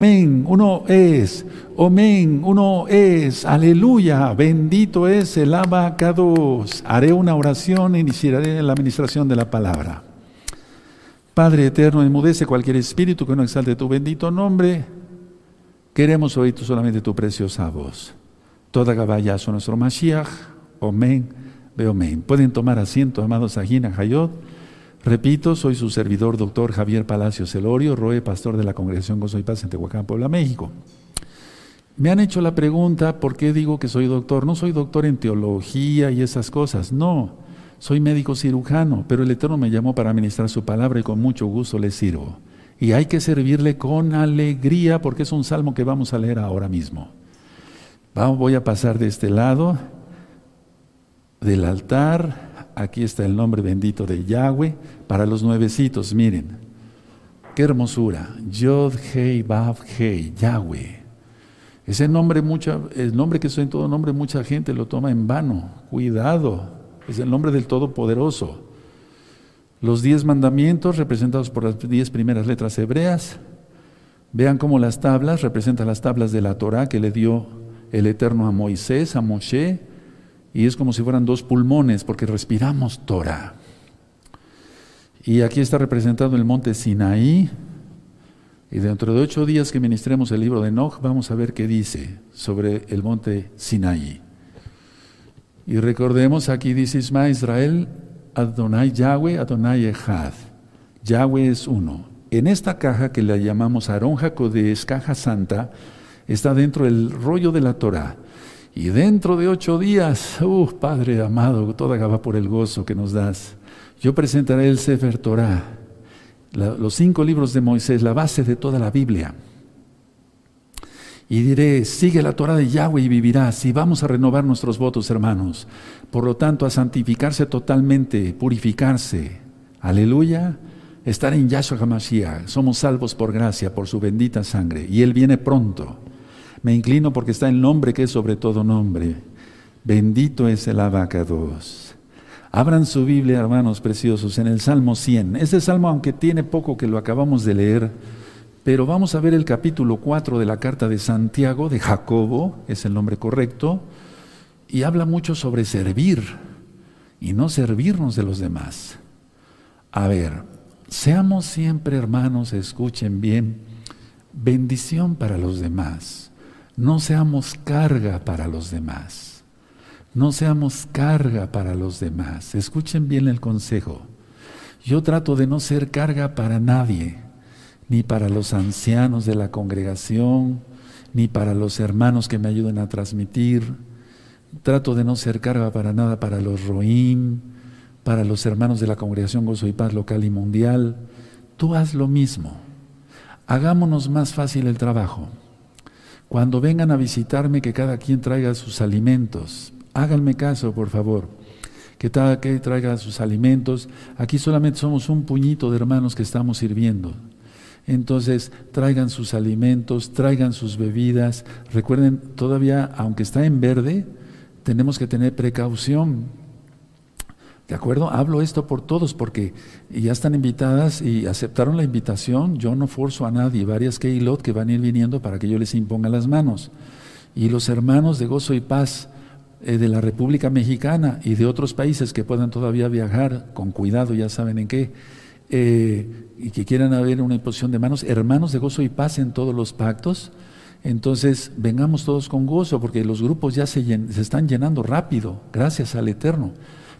Amén, uno es, amén, uno es, aleluya, bendito es el abacados. Haré una oración e iniciaré la administración de la palabra. Padre eterno, enmudece cualquier espíritu que no exalte tu bendito nombre. Queremos oír solamente tu preciosa voz. Toda gabayazo nuestro Mashiach, amén, amén. Pueden tomar asiento, amados Ajina Hayot. Repito, soy su servidor, doctor Javier Palacios Celorio, Roe, pastor de la Congregación Gozo y Paz en Tehuacán, Puebla, México. Me han hecho la pregunta, ¿por qué digo que soy doctor? No soy doctor en teología y esas cosas, no. Soy médico cirujano, pero el Eterno me llamó para ministrar su palabra y con mucho gusto le sirvo. Y hay que servirle con alegría porque es un salmo que vamos a leer ahora mismo. Vamos, voy a pasar de este lado del altar Aquí está el nombre bendito de Yahweh para los nuevecitos, miren. Qué hermosura. Yod Hei Vav Hei, Yahweh. Ese nombre, mucha, el nombre que soy en todo nombre, mucha gente lo toma en vano. Cuidado. Es el nombre del Todopoderoso. Los diez mandamientos representados por las diez primeras letras hebreas. Vean cómo las tablas representan las tablas de la Torah que le dio el Eterno a Moisés, a Moshe, y es como si fueran dos pulmones porque respiramos Torah. Y aquí está representado el monte Sinaí. Y dentro de ocho días que ministremos el libro de Enoch, vamos a ver qué dice sobre el monte Sinaí. Y recordemos, aquí dice Isma Israel, Adonai Yahweh, Adonai Echad. Yahweh es uno. En esta caja que la llamamos Aarón Jacodes, caja santa, está dentro el rollo de la Torah. Y dentro de ocho días, uh, Padre amado, toda va por el gozo que nos das. Yo presentaré el Sefer Torah, los cinco libros de Moisés, la base de toda la Biblia. Y diré, sigue la Torah de Yahweh y vivirás. Y vamos a renovar nuestros votos, hermanos. Por lo tanto, a santificarse totalmente, purificarse. Aleluya. Estar en Yahshua HaMashiach. Somos salvos por gracia, por su bendita sangre. Y Él viene pronto. Me inclino porque está el nombre que es sobre todo nombre. Bendito es el abacados. Abran su Biblia, hermanos preciosos, en el Salmo 100. Este salmo, aunque tiene poco que lo acabamos de leer, pero vamos a ver el capítulo 4 de la carta de Santiago, de Jacobo, es el nombre correcto, y habla mucho sobre servir y no servirnos de los demás. A ver, seamos siempre hermanos, escuchen bien, bendición para los demás. No seamos carga para los demás. No seamos carga para los demás. Escuchen bien el consejo. Yo trato de no ser carga para nadie, ni para los ancianos de la congregación, ni para los hermanos que me ayuden a transmitir. Trato de no ser carga para nada para los roim, para los hermanos de la congregación Gozo y Paz local y mundial. Tú haz lo mismo. Hagámonos más fácil el trabajo. Cuando vengan a visitarme, que cada quien traiga sus alimentos. Háganme caso, por favor. Que cada quien traiga sus alimentos. Aquí solamente somos un puñito de hermanos que estamos sirviendo. Entonces, traigan sus alimentos, traigan sus bebidas. Recuerden, todavía, aunque está en verde, tenemos que tener precaución ¿De acuerdo? Hablo esto por todos porque ya están invitadas y aceptaron la invitación. Yo no forzo a nadie, varias Keilot que van a ir viniendo para que yo les imponga las manos. Y los hermanos de Gozo y Paz eh, de la República Mexicana y de otros países que puedan todavía viajar con cuidado, ya saben en qué, eh, y que quieran haber una imposición de manos, hermanos de Gozo y Paz en todos los pactos. Entonces, vengamos todos con gozo porque los grupos ya se, se están llenando rápido, gracias al Eterno.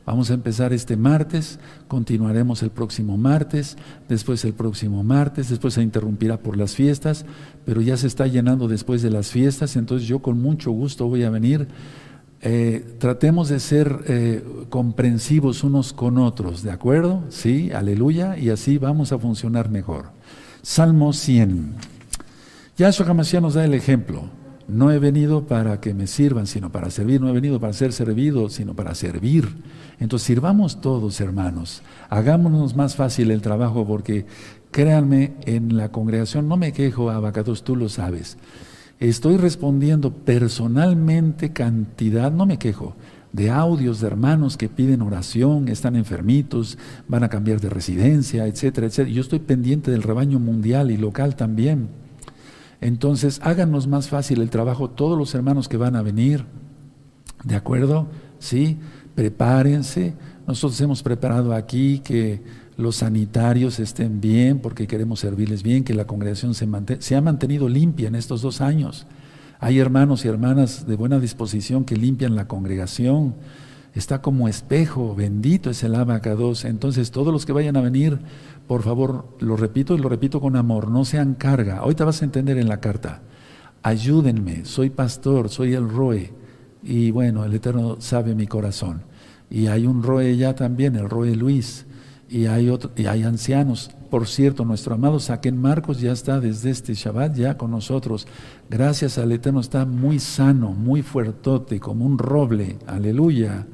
Vamos a empezar este martes, continuaremos el próximo martes, después el próximo martes, después se interrumpirá por las fiestas, pero ya se está llenando después de las fiestas, entonces yo con mucho gusto voy a venir. Eh, tratemos de ser eh, comprensivos unos con otros, ¿de acuerdo? Sí, aleluya, y así vamos a funcionar mejor. Salmo 100. Yahshua Hamashiach nos da el ejemplo. No he venido para que me sirvan, sino para servir. No he venido para ser servido, sino para servir. Entonces sirvamos todos, hermanos. Hagámonos más fácil el trabajo porque créanme, en la congregación no me quejo, Abacados, tú lo sabes. Estoy respondiendo personalmente cantidad, no me quejo, de audios de hermanos que piden oración, están enfermitos, van a cambiar de residencia, etcétera, etcétera. Yo estoy pendiente del rebaño mundial y local también. Entonces, háganos más fácil el trabajo todos los hermanos que van a venir. ¿De acuerdo? Sí, prepárense. Nosotros hemos preparado aquí que los sanitarios estén bien porque queremos servirles bien, que la congregación se, se ha mantenido limpia en estos dos años. Hay hermanos y hermanas de buena disposición que limpian la congregación. Está como espejo, bendito es el abacados. Entonces, todos los que vayan a venir, por favor, lo repito y lo repito con amor, no sean carga. Te vas a entender en la carta. Ayúdenme, soy pastor, soy el Roe. Y bueno, el Eterno sabe mi corazón. Y hay un Roe ya también, el Roe Luis y hay, otro, y hay ancianos. Por cierto, nuestro amado Saquen Marcos ya está desde este Shabbat ya con nosotros. Gracias al Eterno está muy sano, muy fuertote, como un roble. Aleluya.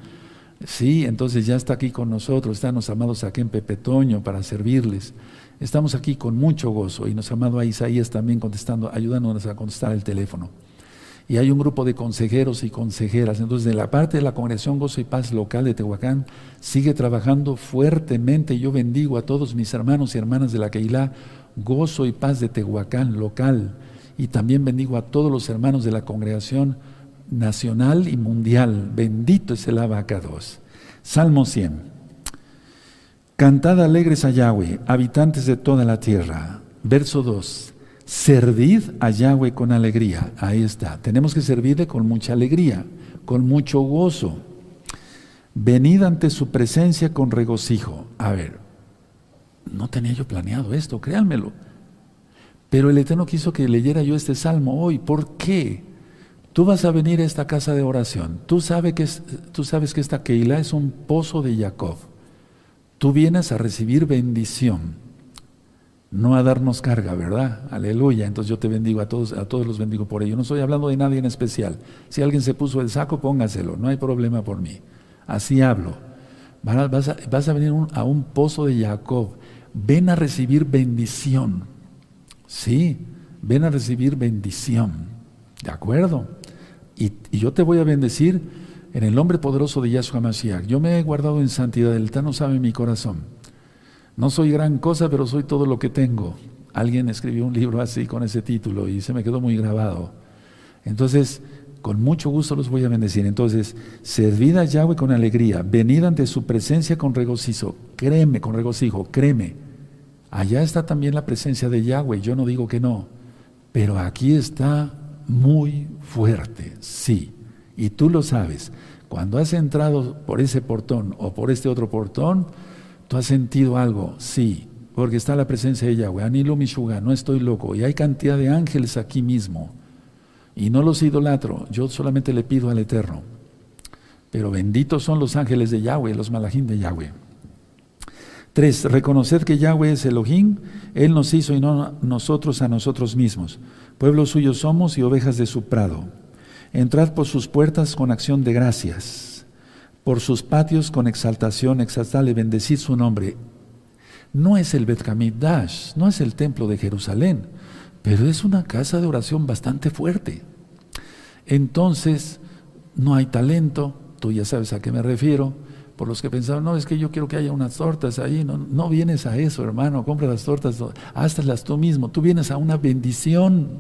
Sí, entonces ya está aquí con nosotros. Están los amados Saquen Pepetoño para servirles. Estamos aquí con mucho gozo y nos amado a Isaías también contestando, ayudándonos a contestar el teléfono y hay un grupo de consejeros y consejeras. Entonces, de la parte de la Congregación Gozo y Paz local de Tehuacán, sigue trabajando fuertemente. Yo bendigo a todos mis hermanos y hermanas de la Keilah, Gozo y Paz de Tehuacán local. Y también bendigo a todos los hermanos de la Congregación Nacional y Mundial. Bendito es el abacados. Salmo 100. Cantad alegres a Yahweh, habitantes de toda la tierra. Verso 2. Servid a Yahweh con alegría. Ahí está. Tenemos que servirle con mucha alegría, con mucho gozo. Venid ante su presencia con regocijo. A ver, no tenía yo planeado esto, créanmelo. Pero el Eterno quiso que leyera yo este salmo hoy. ¿Por qué? Tú vas a venir a esta casa de oración. Tú, sabes que, tú sabes que esta Keilah es un pozo de Jacob. Tú vienes a recibir bendición no a darnos carga, ¿verdad? Aleluya. Entonces yo te bendigo a todos, a todos los bendigo por ello. No estoy hablando de nadie en especial. Si alguien se puso el saco, póngaselo, no hay problema por mí. Así hablo. Vas a, venir a un pozo de Jacob. Ven a recibir bendición. Sí, ven a recibir bendición. ¿De acuerdo? Y, yo te voy a bendecir en el nombre poderoso de Yahshua Mashiach. Yo me he guardado en santidad. El Tano sabe mi corazón. No soy gran cosa, pero soy todo lo que tengo. Alguien escribió un libro así con ese título y se me quedó muy grabado. Entonces, con mucho gusto los voy a bendecir. Entonces, servid a Yahweh con alegría, venid ante su presencia con regocijo, créeme, con regocijo, créeme. Allá está también la presencia de Yahweh, yo no digo que no, pero aquí está muy fuerte, sí. Y tú lo sabes, cuando has entrado por ese portón o por este otro portón, ¿Tú has sentido algo? Sí, porque está la presencia de Yahweh. Anilo Mishuga, no estoy loco. Y hay cantidad de ángeles aquí mismo. Y no los idolatro, yo solamente le pido al Eterno. Pero benditos son los ángeles de Yahweh, los malajim de Yahweh. Tres, reconocer que Yahweh es Elohim, Él nos hizo y no nosotros a nosotros mismos. Pueblo suyo somos y ovejas de su prado. Entrad por sus puertas con acción de gracias por sus patios con exaltación, exaltarle, bendecir su nombre. No es el Bet Dash, no es el templo de Jerusalén, pero es una casa de oración bastante fuerte. Entonces, no hay talento, tú ya sabes a qué me refiero, por los que pensaban, no, es que yo quiero que haya unas tortas ahí, no, no vienes a eso, hermano, compra las tortas, hazlas tú mismo, tú vienes a una bendición.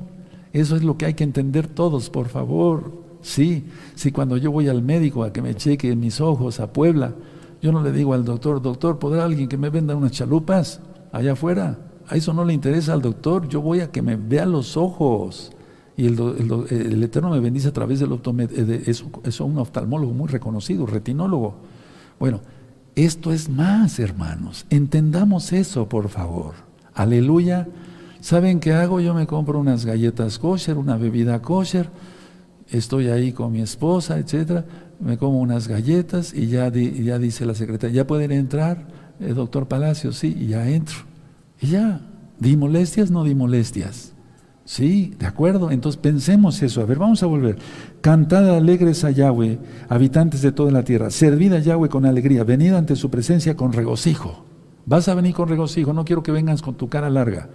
Eso es lo que hay que entender todos, por favor. Sí, sí, cuando yo voy al médico a que me cheque mis ojos a Puebla, yo no le digo al doctor, doctor, ¿podrá alguien que me venda unas chalupas allá afuera? A eso no le interesa al doctor, yo voy a que me vea los ojos. Y el, Eterno me bendice a través del eh, es, un oftalmólogo muy reconocido, retinólogo. Bueno, esto es más, hermanos. Entendamos eso, por favor. Aleluya. ¿Saben qué hago? Yo me compro unas galletas kosher, una bebida kosher estoy ahí con mi esposa, etcétera, me como unas galletas y ya, ya dice la secretaria, ¿ya pueden entrar, eh, doctor Palacio? Sí, y ya entro. Y ya, ¿di molestias? No di molestias. Sí, de acuerdo. Entonces pensemos eso. A ver, vamos a volver. Cantad alegres a Yahweh, habitantes de toda la tierra. Servid a Yahweh con alegría. Venid ante su presencia con regocijo. Vas a venir con regocijo. No quiero que vengas con tu cara larga.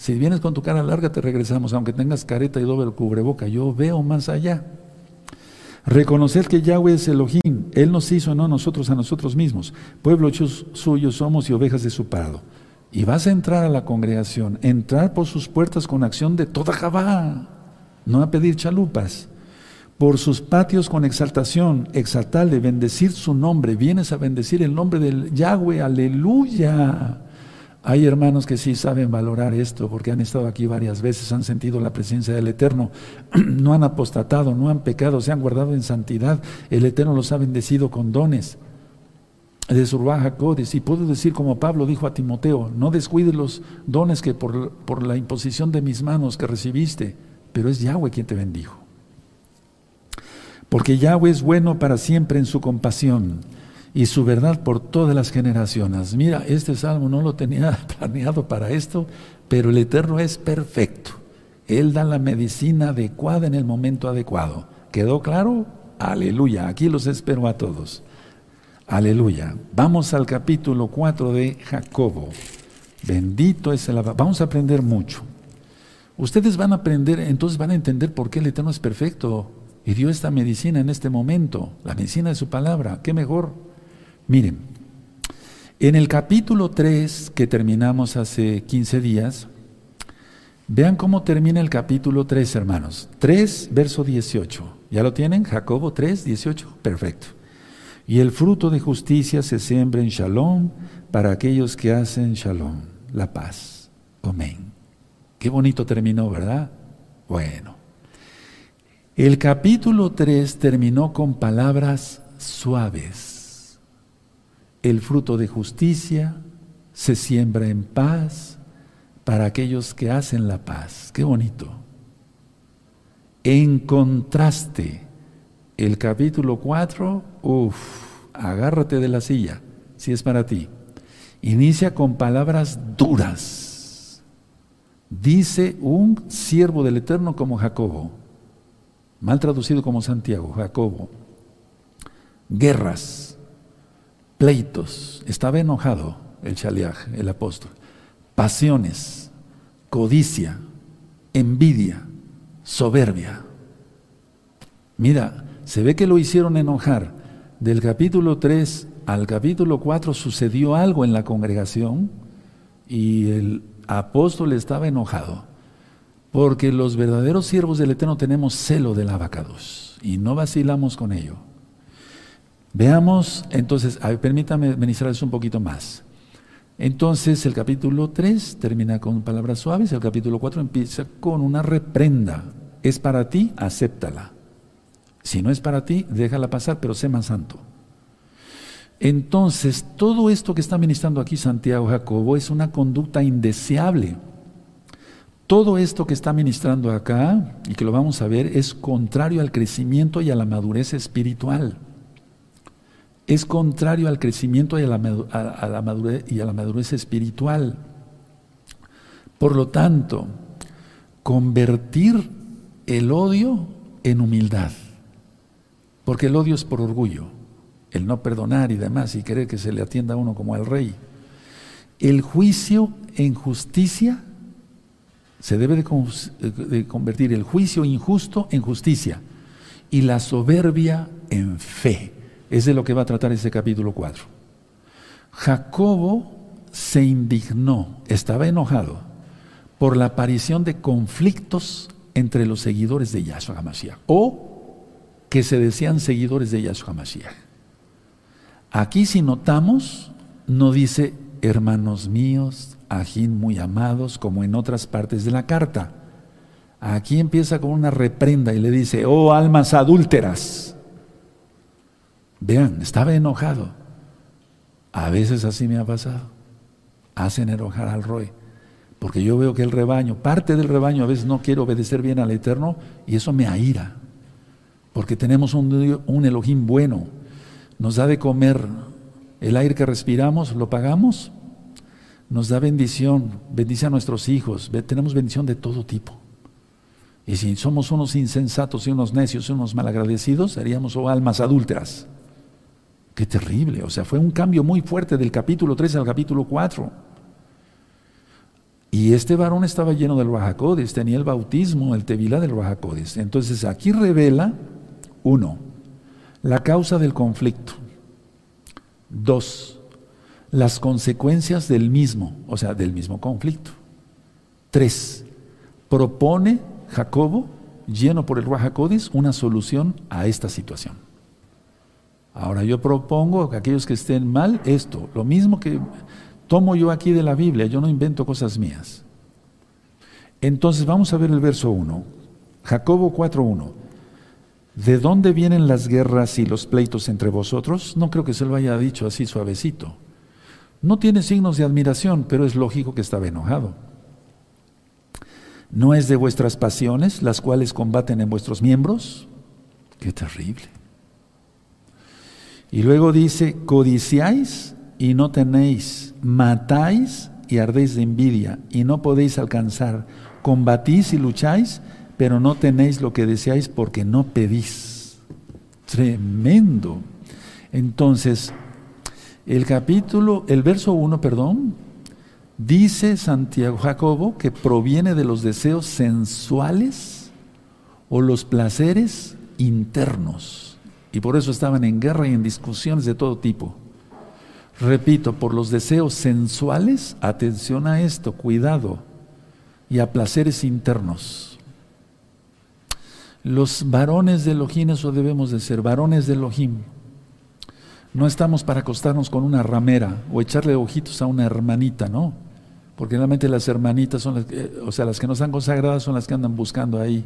Si vienes con tu cara larga, te regresamos, aunque tengas careta y doble cubreboca. Yo veo más allá. Reconocer que Yahweh es Elohim, Él nos hizo, no nosotros a nosotros mismos. Pueblo suyo somos y ovejas de su prado. y vas a entrar a la congregación, entrar por sus puertas con acción de toda Jabá, no a pedir chalupas. Por sus patios con exaltación, exaltarle, bendecir su nombre. Vienes a bendecir el nombre del Yahweh, aleluya. Hay hermanos que sí saben valorar esto porque han estado aquí varias veces, han sentido la presencia del Eterno, no han apostatado, no han pecado, se han guardado en santidad. El Eterno los ha bendecido con dones de Surbaja. Y puedo decir como Pablo dijo a Timoteo, no descuides los dones que por, por la imposición de mis manos que recibiste, pero es Yahweh quien te bendijo. Porque Yahweh es bueno para siempre en su compasión y su verdad por todas las generaciones. Mira, este salmo no lo tenía planeado para esto, pero el Eterno es perfecto. Él da la medicina adecuada en el momento adecuado. ¿Quedó claro? Aleluya. Aquí los espero a todos. Aleluya. Vamos al capítulo 4 de Jacobo. Bendito es el Vamos a aprender mucho. Ustedes van a aprender, entonces van a entender por qué el Eterno es perfecto y dio esta medicina en este momento, la medicina de su palabra. ¿Qué mejor? Miren, en el capítulo 3 que terminamos hace 15 días, vean cómo termina el capítulo 3, hermanos. 3, verso 18. ¿Ya lo tienen? Jacobo 3, 18. Perfecto. Y el fruto de justicia se siembra en shalom para aquellos que hacen shalom, la paz. Amén. Qué bonito terminó, ¿verdad? Bueno. El capítulo 3 terminó con palabras suaves. El fruto de justicia se siembra en paz para aquellos que hacen la paz. Qué bonito. En contraste, el capítulo 4, uff, agárrate de la silla, si es para ti. Inicia con palabras duras. Dice un siervo del Eterno como Jacobo, mal traducido como Santiago, Jacobo. Guerras, pleitos, estaba enojado el Shaliach, el apóstol. Pasiones, codicia, envidia, soberbia. Mira, se ve que lo hicieron enojar. Del capítulo 3 al capítulo 4 sucedió algo en la congregación y el apóstol estaba enojado. Porque los verdaderos siervos del Eterno tenemos celo del abacados y no vacilamos con ello. Veamos, entonces, permítame ministrarles un poquito más. Entonces, el capítulo 3 termina con palabras suaves, el capítulo 4 empieza con una reprenda. Es para ti, acéptala. Si no es para ti, déjala pasar, pero sé más santo. Entonces, todo esto que está ministrando aquí Santiago Jacobo es una conducta indeseable. Todo esto que está ministrando acá, y que lo vamos a ver, es contrario al crecimiento y a la madurez espiritual. Es contrario al crecimiento y a la, madurez, y a la madurez espiritual. Por lo tanto, convertir el odio en humildad. Porque el odio es por orgullo, el no perdonar y demás, y querer que se le atienda a uno como al rey. El juicio en justicia se debe de, convertir el juicio injusto en justicia y la soberbia en fe. Es de lo que va a tratar ese capítulo 4. Jacobo se indignó, estaba enojado por la aparición de conflictos entre los seguidores de Yahshua HaMashiach o que se decían seguidores de Yahshua Mashiach. Aquí si notamos, no dice hermanos míos, ajín muy amados, como en otras partes de la carta. Aquí empieza con una reprenda y le dice, oh almas adúlteras. Vean, estaba enojado. A veces así me ha pasado. Hacen enojar al rey. Porque yo veo que el rebaño, parte del rebaño a veces no quiere obedecer bien al Eterno y eso me aira porque tenemos un, un Elohim bueno, nos da de comer el aire que respiramos, lo pagamos, nos da bendición, bendice a nuestros hijos, tenemos bendición de todo tipo. Y si somos unos insensatos y unos necios y unos malagradecidos, seríamos oh, almas adúlteras. Qué terrible, o sea, fue un cambio muy fuerte del capítulo 3 al capítulo 4. Y este varón estaba lleno del Rajacodes, tenía el bautismo, el tevilá del Rajacodes. Entonces aquí revela uno, la causa del conflicto. Dos, las consecuencias del mismo, o sea, del mismo conflicto. Tres, propone Jacobo, lleno por el Ruajacodis, una solución a esta situación. Ahora yo propongo que aquellos que estén mal, esto, lo mismo que tomo yo aquí de la Biblia, yo no invento cosas mías. Entonces vamos a ver el verso 1, Jacobo 4.1. ¿De dónde vienen las guerras y los pleitos entre vosotros? No creo que se lo haya dicho así suavecito. No tiene signos de admiración, pero es lógico que estaba enojado. ¿No es de vuestras pasiones las cuales combaten en vuestros miembros? Qué terrible. Y luego dice, codiciáis y no tenéis, matáis y ardéis de envidia y no podéis alcanzar, combatís y lucháis, pero no tenéis lo que deseáis porque no pedís. Tremendo. Entonces, el capítulo, el verso 1, perdón, dice Santiago Jacobo que proviene de los deseos sensuales o los placeres internos. Y por eso estaban en guerra y en discusiones de todo tipo. Repito, por los deseos sensuales, atención a esto, cuidado, y a placeres internos. Los varones de Elohim, eso debemos de ser, varones de Elohim no estamos para acostarnos con una ramera o echarle ojitos a una hermanita, ¿no? Porque realmente las hermanitas son las, que, o sea, las que no están consagradas son las que andan buscando ahí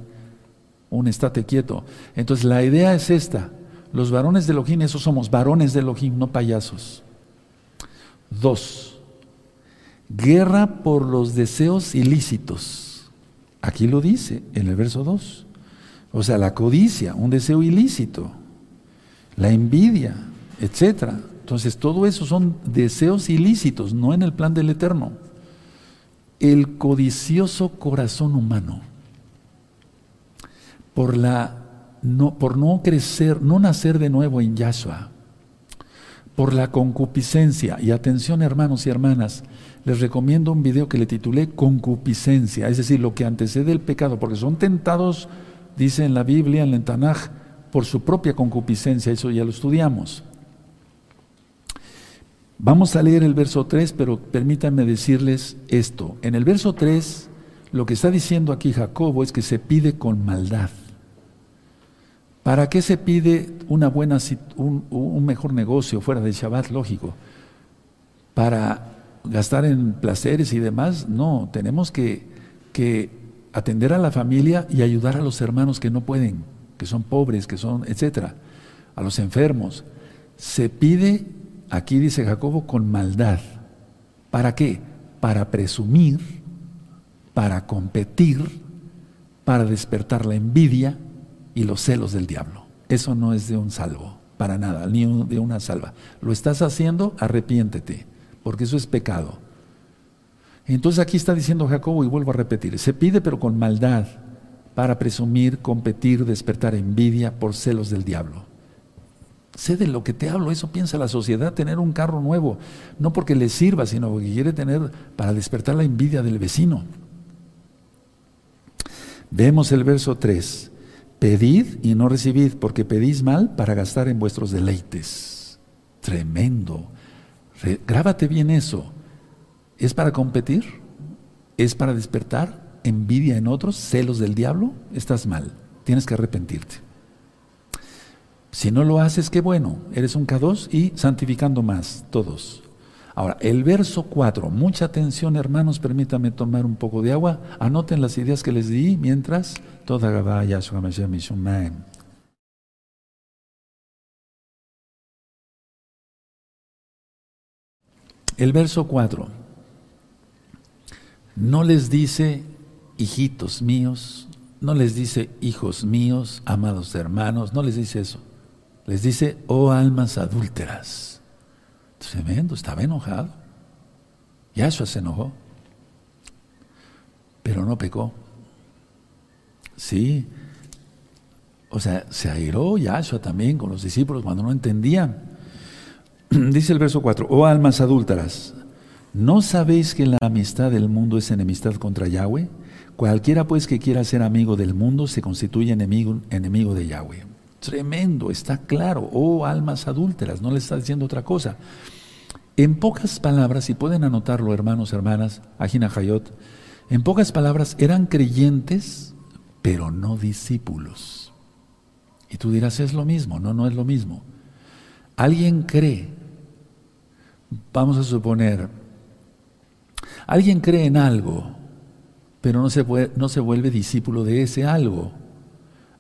un estate quieto. Entonces la idea es esta. Los varones de Elohim, esos somos varones de Elohim, no payasos. Dos, guerra por los deseos ilícitos. Aquí lo dice en el verso 2. O sea, la codicia, un deseo ilícito. La envidia, etcétera. Entonces, todo eso son deseos ilícitos, no en el plan del Eterno. El codicioso corazón humano, por, la, por no crecer, no nacer de nuevo en Yahshua, por la concupiscencia, y atención hermanos y hermanas, les recomiendo un video que le titulé Concupiscencia, es decir, lo que antecede el pecado, porque son tentados, dice en la Biblia, en el Tanaj, por su propia concupiscencia, eso ya lo estudiamos. Vamos a leer el verso 3, pero permítanme decirles esto. En el verso 3, lo que está diciendo aquí Jacobo es que se pide con maldad. ¿Para qué se pide una buena, un, un mejor negocio fuera de Shabbat? Lógico. ¿Para gastar en placeres y demás? No, tenemos que, que atender a la familia y ayudar a los hermanos que no pueden, que son pobres, que son, etcétera, a los enfermos. Se pide Aquí dice Jacobo con maldad. ¿Para qué? Para presumir, para competir, para despertar la envidia y los celos del diablo. Eso no es de un salvo, para nada, ni de una salva. Lo estás haciendo, arrepiéntete, porque eso es pecado. Entonces aquí está diciendo Jacobo, y vuelvo a repetir, se pide pero con maldad, para presumir, competir, despertar envidia por celos del diablo. Sé de lo que te hablo, eso piensa la sociedad, tener un carro nuevo, no porque le sirva, sino porque quiere tener para despertar la envidia del vecino. Vemos el verso 3, pedid y no recibid, porque pedís mal para gastar en vuestros deleites. Tremendo. grábate bien eso. ¿Es para competir? ¿Es para despertar envidia en otros, celos del diablo? Estás mal, tienes que arrepentirte. Si no lo haces, qué bueno, eres un K2 y santificando más, todos. Ahora, el verso 4, mucha atención hermanos, permítame tomar un poco de agua, anoten las ideas que les di mientras toda Gabaya El verso 4 no les dice hijitos míos, no les dice hijos míos, amados hermanos, no les dice eso. Les dice, oh almas adúlteras. Tremendo, estaba enojado. Yahshua se enojó, pero no pecó. Sí, o sea, se airó Yahshua también con los discípulos cuando no entendían. Dice el verso 4, oh almas adúlteras, ¿no sabéis que la amistad del mundo es enemistad contra Yahweh? Cualquiera pues que quiera ser amigo del mundo se constituye enemigo, enemigo de Yahweh. Tremendo, está claro. Oh, almas adúlteras, no le está diciendo otra cosa. En pocas palabras, si pueden anotarlo, hermanos, hermanas, Ajina Hayot, en pocas palabras, eran creyentes, pero no discípulos. Y tú dirás, es lo mismo. No, no es lo mismo. Alguien cree, vamos a suponer, alguien cree en algo, pero no se, no se vuelve discípulo de ese algo.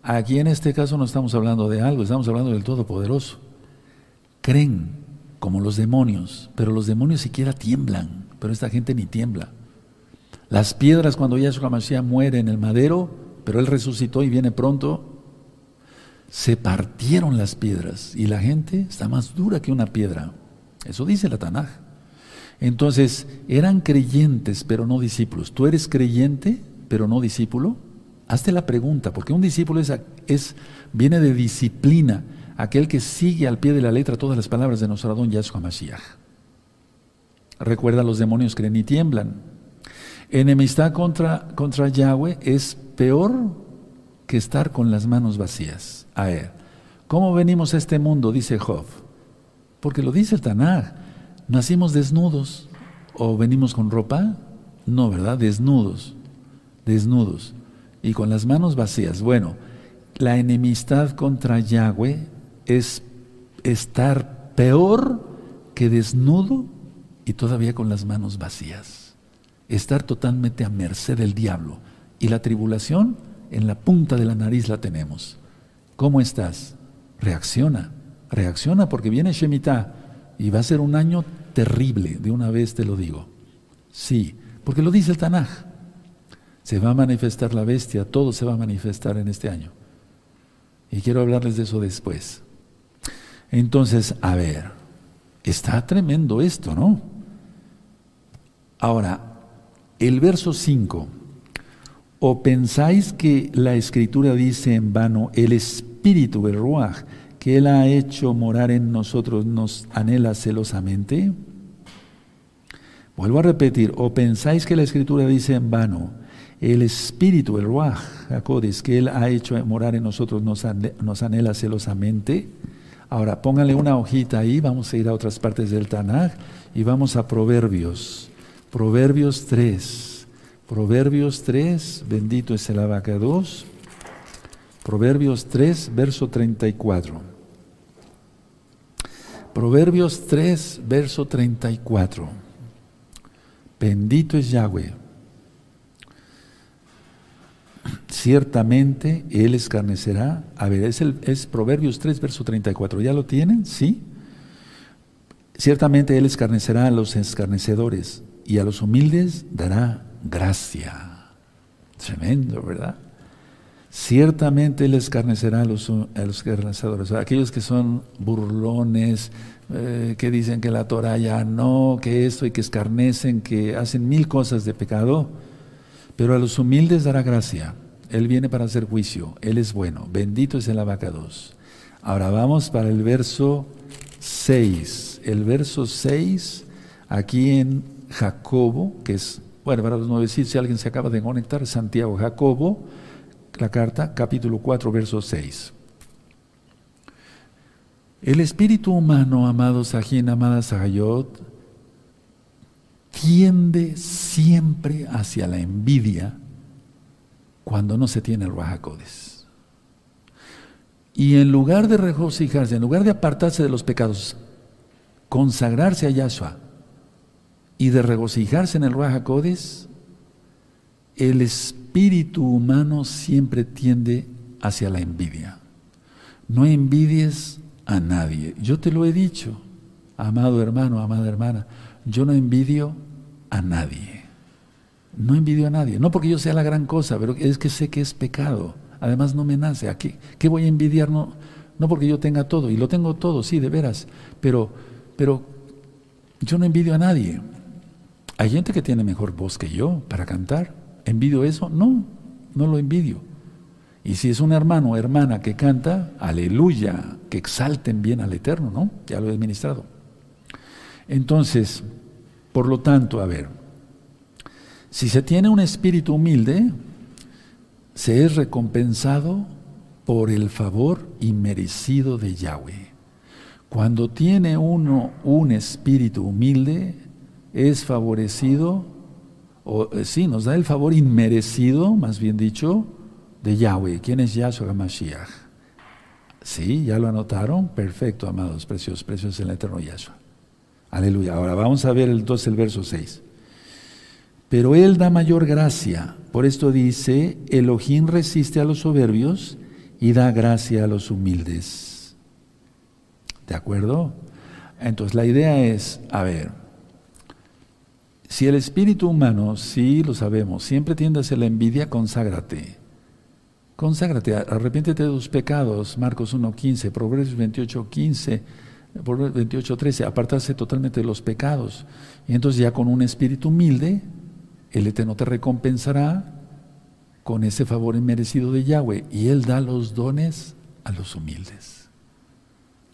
Aquí en este caso no estamos hablando de algo, estamos hablando del Todopoderoso. Creen como los demonios, pero los demonios siquiera tiemblan, pero esta gente ni tiembla. Las piedras cuando Yahshua Mashiach muere en el madero, pero él resucitó y viene pronto, se partieron las piedras y la gente está más dura que una piedra. Eso dice la Tanaj. Entonces, eran creyentes, pero no discípulos. ¿Tú eres creyente, pero no discípulo? Hazte la pregunta, porque un discípulo es, es, viene de disciplina, aquel que sigue al pie de la letra todas las palabras de nuestro Adón Yahshua Mashiach. Recuerda, los demonios creen y tiemblan. Enemistad contra, contra Yahweh es peor que estar con las manos vacías a Él. ¿Cómo venimos a este mundo? Dice Job. Porque lo dice el Tanaj. ¿Nacimos desnudos o venimos con ropa? No, ¿verdad? Desnudos. Desnudos. Y con las manos vacías. Bueno, la enemistad contra Yahweh es estar peor que desnudo y todavía con las manos vacías. Estar totalmente a merced del diablo. Y la tribulación en la punta de la nariz la tenemos. ¿Cómo estás? Reacciona, reacciona porque viene Shemitah y va a ser un año terrible, de una vez te lo digo. Sí, porque lo dice el Tanaj. Se va a manifestar la bestia, todo se va a manifestar en este año. Y quiero hablarles de eso después. Entonces, a ver, está tremendo esto, ¿no? Ahora, el verso 5 ¿O pensáis que la escritura dice en vano, el espíritu, el ruaj, que Él ha hecho morar en nosotros, nos anhela celosamente? Vuelvo a repetir, ¿o pensáis que la escritura dice en vano, el espíritu, el ruaj, Jacodis, que Él ha hecho morar en nosotros, nos, nos anhela celosamente? Ahora, pónganle una hojita ahí, vamos a ir a otras partes del Tanaj y vamos a Proverbios. Proverbios 3. Proverbios 3, bendito es el abacados. Proverbios 3, verso 34. Proverbios 3, verso 34. Bendito es Yahweh. Ciertamente Él escarnecerá. A ver, es, el, es Proverbios 3, verso 34. ¿Ya lo tienen? ¿Sí? Ciertamente Él escarnecerá a los escarnecedores y a los humildes dará gracia. Tremendo, ¿verdad? Ciertamente Él escarnecerá a los, a a aquellos que son burlones, eh, que dicen que la Torah ya no, que esto y que escarnecen, que hacen mil cosas de pecado, pero a los humildes dará gracia. Él viene para hacer juicio, Él es bueno, bendito es el abacados. Ahora vamos para el verso 6. El verso 6, aquí en Jacobo, que es bueno, para no decir si alguien se acaba de conectar, Santiago Jacobo, la carta, capítulo 4, verso 6. El espíritu humano, amados Ajín, amadas Sahayot, tiende siempre hacia la envidia cuando no se tiene el Rajacodes. Y en lugar de regocijarse, en lugar de apartarse de los pecados, consagrarse a Yahshua, y de regocijarse en el Ruach el espíritu humano siempre tiende hacia la envidia. No envidies a nadie. Yo te lo he dicho, amado hermano, amada hermana, yo no envidio a nadie. No envidio a nadie. No porque yo sea la gran cosa, pero es que sé que es pecado. Además no me nace. ¿A qué, qué voy a envidiar? No, no porque yo tenga todo. Y lo tengo todo, sí, de veras. Pero, pero yo no envidio a nadie. Hay gente que tiene mejor voz que yo para cantar. ¿Envidio eso? No, no lo envidio. Y si es un hermano o hermana que canta, aleluya, que exalten bien al Eterno, ¿no? Ya lo he administrado. Entonces, por lo tanto, a ver, si se tiene un espíritu humilde, se es recompensado por el favor inmerecido de Yahweh. Cuando tiene uno un espíritu humilde, es favorecido, o eh, sí, nos da el favor inmerecido, más bien dicho, de Yahweh. ¿Quién es Yahshua HaMashiach? Sí, ya lo anotaron. Perfecto, amados, preciosos, preciosos en el eterno Yahshua. Aleluya. Ahora vamos a ver entonces el verso 6. Pero Él da mayor gracia. Por esto dice, Elohim resiste a los soberbios y da gracia a los humildes. ¿De acuerdo? Entonces la idea es, a ver, si el espíritu humano, sí lo sabemos, siempre tiende a hacer la envidia, conságrate. Conságrate, arrepiéntete de tus pecados, Marcos 1.15, Proverbios 28.15, Proverbios 28.13, apartarse totalmente de los pecados. Y entonces ya con un espíritu humilde, el Eterno te recompensará con ese favor inmerecido de Yahweh. Y Él da los dones a los humildes.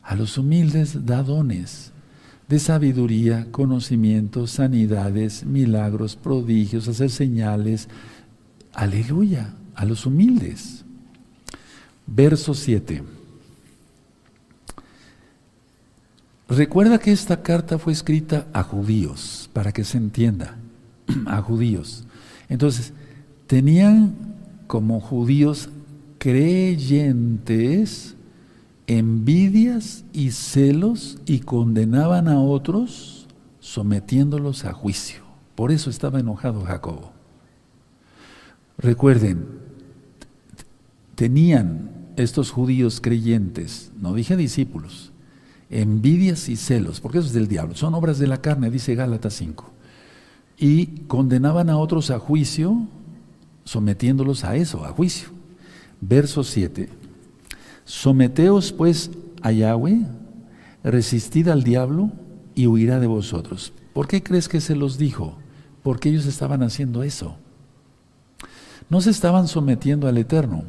A los humildes da dones de sabiduría, conocimiento, sanidades, milagros, prodigios, hacer señales. Aleluya a los humildes. Verso 7. Recuerda que esta carta fue escrita a judíos, para que se entienda, a judíos. Entonces, tenían como judíos creyentes envidias y celos y condenaban a otros sometiéndolos a juicio. Por eso estaba enojado Jacobo. Recuerden, tenían estos judíos creyentes, no dije discípulos, envidias y celos, porque eso es del diablo, son obras de la carne, dice Gálatas 5, y condenaban a otros a juicio, sometiéndolos a eso, a juicio. Verso 7, someteos pues a Yahweh, resistid al diablo y huirá de vosotros. ¿Por qué crees que se los dijo? Porque ellos estaban haciendo eso. No se estaban sometiendo al Eterno,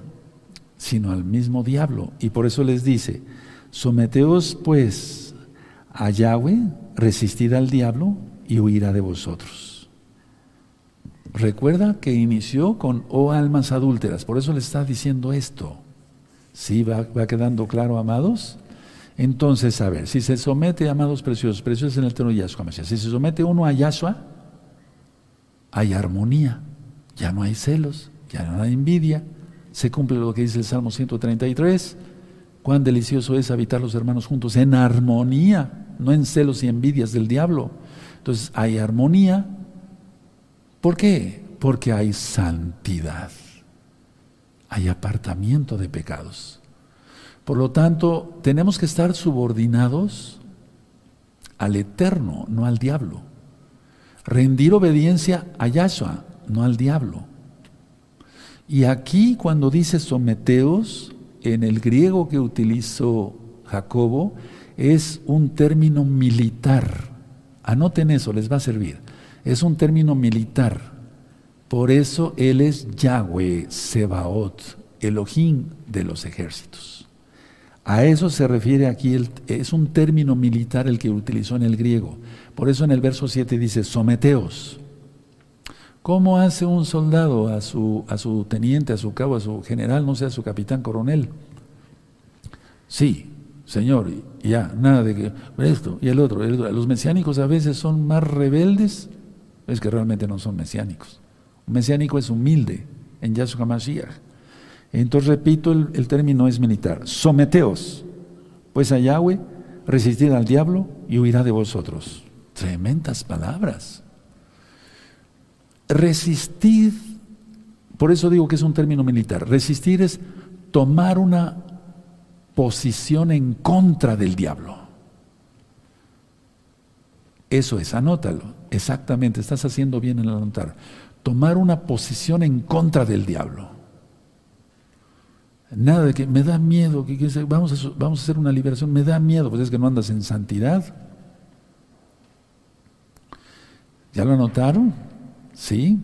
sino al mismo diablo. Y por eso les dice, someteos pues a Yahweh, resistid al diablo y huirá de vosotros. Recuerda que inició con, oh almas adúlteras, por eso le está diciendo esto. ¿Sí va, quedando claro, amados? Entonces, a ver, si se somete, amados preciosos, preciosos en el terreno de Yahshua, si se somete uno a Yahshua, hay armonía, ya no hay celos, ya no hay envidia, se cumple lo que dice el Salmo 133. Cuán delicioso es habitar los hermanos juntos en armonía, no en celos y envidias del diablo. Entonces hay armonía. ¿Por qué? Porque hay santidad. Hay apartamiento de pecados. Por lo tanto, tenemos que estar subordinados al eterno, no al diablo. Rendir obediencia a Yahshua, no al diablo. Y aquí cuando dice someteos, en el griego que utilizó Jacobo, es un término militar. Anoten eso, les va a servir. Es un término militar. Por eso él es Yahweh Sebaot, Elohim de los ejércitos. A eso se refiere aquí, es un término militar el que utilizó en el griego. Por eso en el verso 7 dice, someteos. ¿Cómo hace un soldado a su, teniente, a su cabo, a su general, no sea a su capitán coronel? Sí, señor, ya, nada de que esto y el otro, Los mesiánicos a veces son más rebeldes, es que realmente no son mesiánicos. Mesiánico es humilde en Yahshua Mashiach. Entonces, repito, el, término es militar. Someteos, pues a Yahweh, resistid al diablo y huirá de vosotros. Tremendas palabras. Resistir, por eso digo que es un término militar, resistir es tomar una posición en contra del diablo. Eso es, anótalo, exactamente, estás haciendo bien en anotar. Tomar una posición en contra del diablo. Nada de que me da miedo, que, vamos, a, hacer una liberación, me da miedo, pues es que no andas en santidad. ¿Ya lo anotaron? ¿Sí?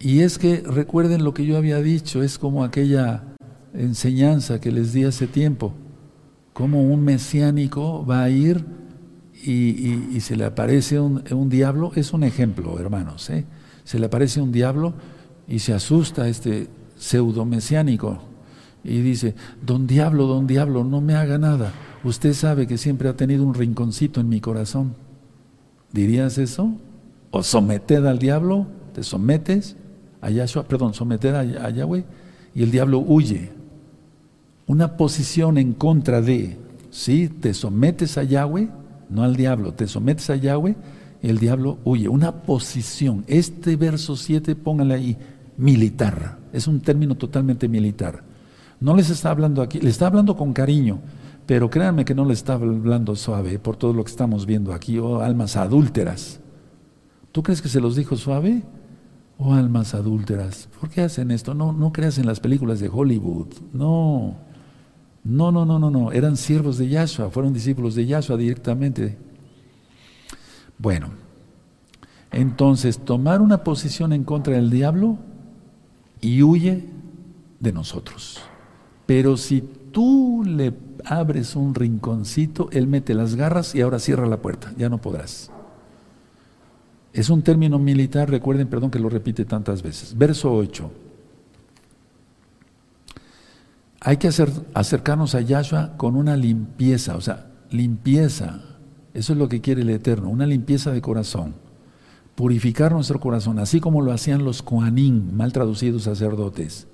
Y es que recuerden lo que yo había dicho, es como aquella enseñanza que les di hace tiempo, como un mesiánico va a ir y, se le aparece un, diablo, es un ejemplo, hermanos, ¿eh? Se le aparece un diablo y se asusta este pseudo mesiánico y dice, don diablo, don diablo, no me haga nada. usted sabe que siempre ha tenido un rinconcito en mi corazón. ¿Dirías eso? ¿O someted al diablo? ¿Te sometes a Yahshua? Perdón, someter a, Yahweh y el diablo huye. Una posición en contra de, ¿sí? Te sometes a Yahweh, no al diablo, te sometes a Yahweh el diablo huye. Una posición. Este verso 7, póngale ahí, militar. Es un término totalmente militar. No les está hablando aquí, le está hablando con cariño, pero créanme que no le está hablando suave por todo lo que estamos viendo aquí, oh almas adúlteras. ¿Tú crees que se los dijo suave? Oh almas adúlteras, ¿por qué hacen esto? No, no creas en las películas de Hollywood, no. No, no, no, no, no, eran siervos de Yahshua, fueron discípulos de Yahshua directamente. Bueno, entonces tomar una posición en contra del diablo y huye de nosotros. Pero si tú le abres un rinconcito, él mete las garras y ahora cierra la puerta, ya no podrás. Es un término militar, recuerden, perdón que lo repite tantas veces. Verso 8. Hay que acercarnos a Yahshua con una limpieza, o sea, limpieza. Eso es lo que quiere el Eterno, una limpieza de corazón. Purificar nuestro corazón, así como lo hacían los Koanim, mal traducidos sacerdotes.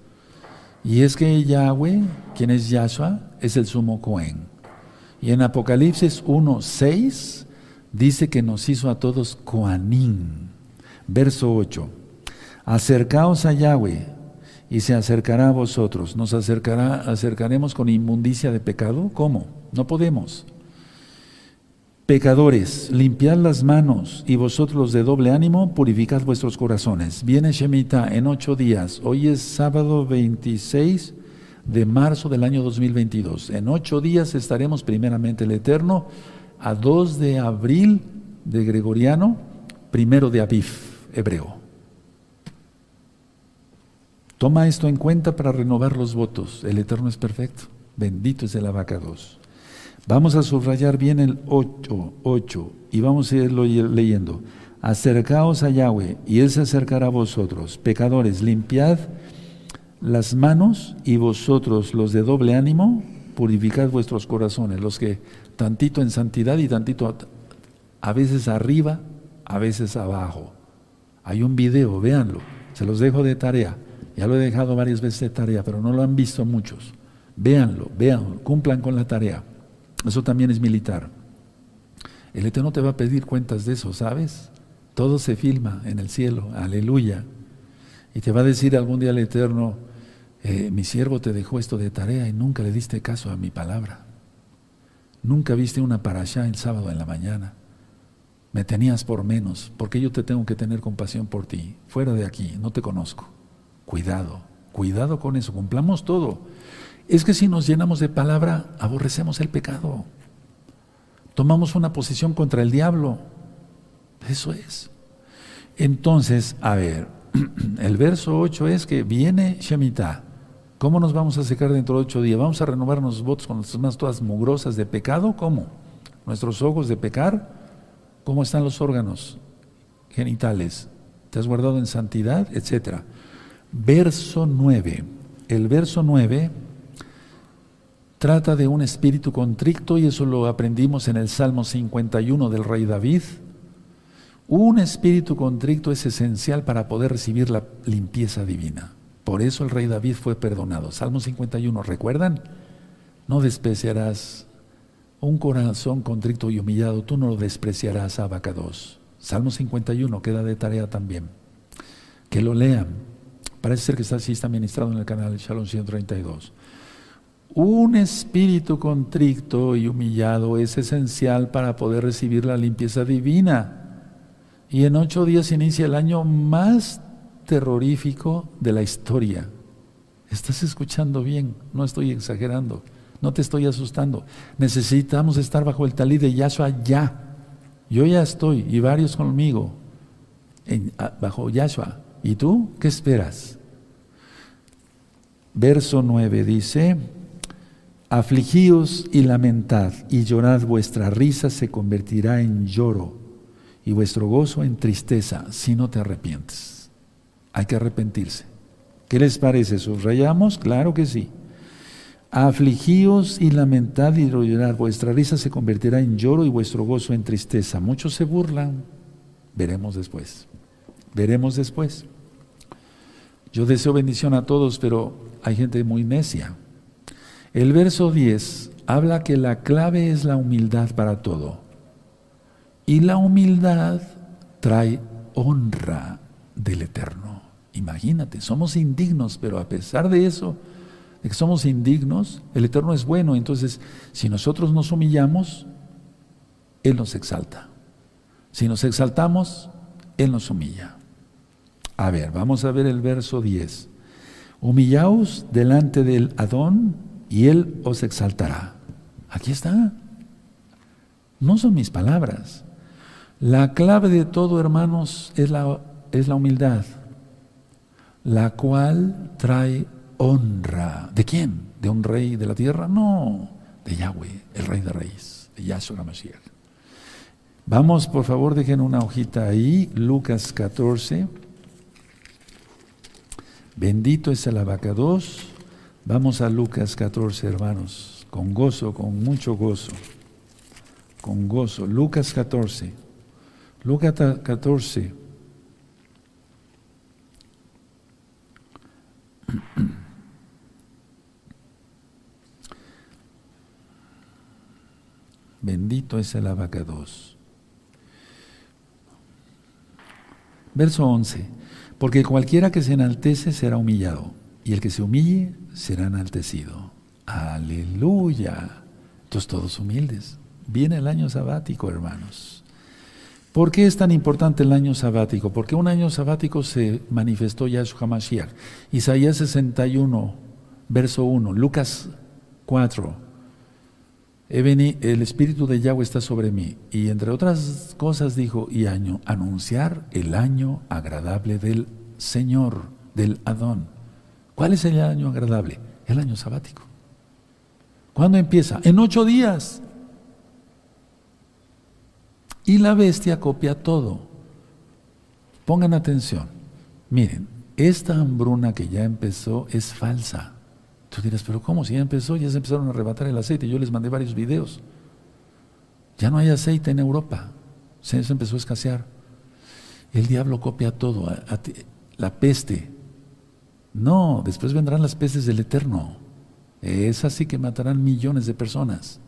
Y es que Yahweh, quien es Yahshua, es el sumo Cohen. Y en Apocalipsis 1.6 dice que nos hizo a todos Coanim. Verso 8. Acercaos a Yahweh y se acercará a vosotros. ¿Nos acercará, acercaremos con inmundicia de pecado? ¿Cómo? No podemos. Pecadores, limpiad las manos y vosotros los de doble ánimo, purificad vuestros corazones. Viene Shemitah en ocho días. Hoy es sábado 26 de marzo del año 2022. En ocho días estaremos primeramente el Eterno a 2 de abril de Gregoriano, primero de Aviv, hebreo. Toma esto en cuenta para renovar los votos. El Eterno es perfecto. Bendito es el abacados. Vamos a subrayar bien el 8, 8 y vamos a irlo leyendo. Acercaos a Yahweh y Él se acercará a vosotros. Pecadores, limpiad las manos y vosotros los de doble ánimo, purificad vuestros corazones, los que tantito en santidad y tantito a veces arriba, a veces abajo. Hay un video, véanlo, se los dejo de tarea. Ya lo he dejado varias veces de tarea, pero no lo han visto muchos. Véanlo, véanlo, cumplan con la tarea. Eso también es militar. El Eterno te va a pedir cuentas de eso, ¿sabes? Todo se filma en el cielo, aleluya. Y te va a decir algún día el Eterno, eh, mi siervo te dejó esto de tarea y nunca le diste caso a mi palabra. Nunca viste una allá el sábado en la mañana. Me tenías por menos, porque yo te tengo que tener compasión por ti. Fuera de aquí, no te conozco. Cuidado, cuidado con eso, cumplamos todo. Es que si nos llenamos de palabra, aborrecemos el pecado. Tomamos una posición contra el diablo. Eso es. Entonces, a ver, el verso 8 es que viene Shemitah. ¿Cómo nos vamos a secar dentro de ocho días? ¿Vamos a renovar nuestros votos con nuestras manos todas mugrosas de pecado? ¿Cómo? ¿Nuestros ojos de pecar? ¿Cómo están los órganos genitales? ¿Te has guardado en santidad? Etcétera. Verso 9. El verso 9 Trata de un espíritu contrito y eso lo aprendimos en el Salmo 51 del rey David. Un espíritu contrito es esencial para poder recibir la limpieza divina. Por eso el rey David fue perdonado. Salmo 51, ¿recuerdan? No despreciarás un corazón contrito y humillado, tú no lo despreciarás, Abacados. Salmo 51, queda de tarea también. Que lo lean. Parece ser que está, así está ministrado en el canal Shalom 132. Un espíritu contrito y humillado es esencial para poder recibir la limpieza divina. Y en ocho días inicia el año más terrorífico de la historia. Estás escuchando bien, no estoy exagerando, no te estoy asustando. Necesitamos estar bajo el talí de Yahshua ya. Yo ya estoy, y varios conmigo, bajo Yahshua. ¿Y tú qué esperas? Verso 9 dice, Afligíos y lamentad y llorad, vuestra risa se convertirá en lloro y vuestro gozo en tristeza si no te arrepientes. Hay que arrepentirse. ¿Qué les parece? ¿Subrayamos? Claro que sí. Afligíos y lamentad y llorar, vuestra risa se convertirá en lloro y vuestro gozo en tristeza. Muchos se burlan, veremos después, veremos después. Yo deseo bendición a todos, pero hay gente muy necia. El verso 10 habla que la clave es la humildad para todo. Y la humildad trae honra del Eterno. Imagínate, somos indignos, pero a pesar de eso, de que somos indignos, el Eterno es bueno. Entonces, si nosotros nos humillamos, Él nos exalta. Si nos exaltamos, Él nos humilla. A ver, vamos a ver el verso 10. Humillaos delante del Adón y Él os exaltará. Aquí está. No son mis palabras. La clave de todo, hermanos, es la, es la humildad, la cual trae honra. ¿De quién? ¿De un rey de la tierra? No, de Yahweh, el rey de reyes, de Yahshua Mashiach. Vamos, por favor, dejen una hojita ahí, Lucas 14. Bendito es el abacados. Vamos a Lucas 14, hermanos, con gozo, con mucho gozo, con gozo. Lucas 14. Lucas 14. Bendito es el abacados. Verso 11. Porque cualquiera que se enaltece será humillado, y el que se humille será enaltecido. Aleluya. Entonces todos humildes. Viene el año sabático, hermanos. ¿Por qué es tan importante el año sabático? Porque un año sabático se manifestó Yahshua HaMashiach. Isaías 61, verso 1, Lucas 4, el Espíritu de Yahweh está sobre mí. Y entre otras cosas dijo, y año, anunciar el año agradable del Señor, del Adón. ¿Cuál es el año agradable? El año sabático. ¿Cuándo empieza? En ocho días. Y la bestia copia todo. Pongan atención. Miren, esta hambruna que ya empezó es falsa. Tú dirás, pero ¿cómo? Si ya empezó, ya se empezaron a arrebatar el aceite. Yo les mandé varios videos. Ya no hay aceite en Europa. Se empezó a escasear. El diablo copia todo. la peste. No, después vendrán las pestes del Eterno. Es así que matarán millones de personas.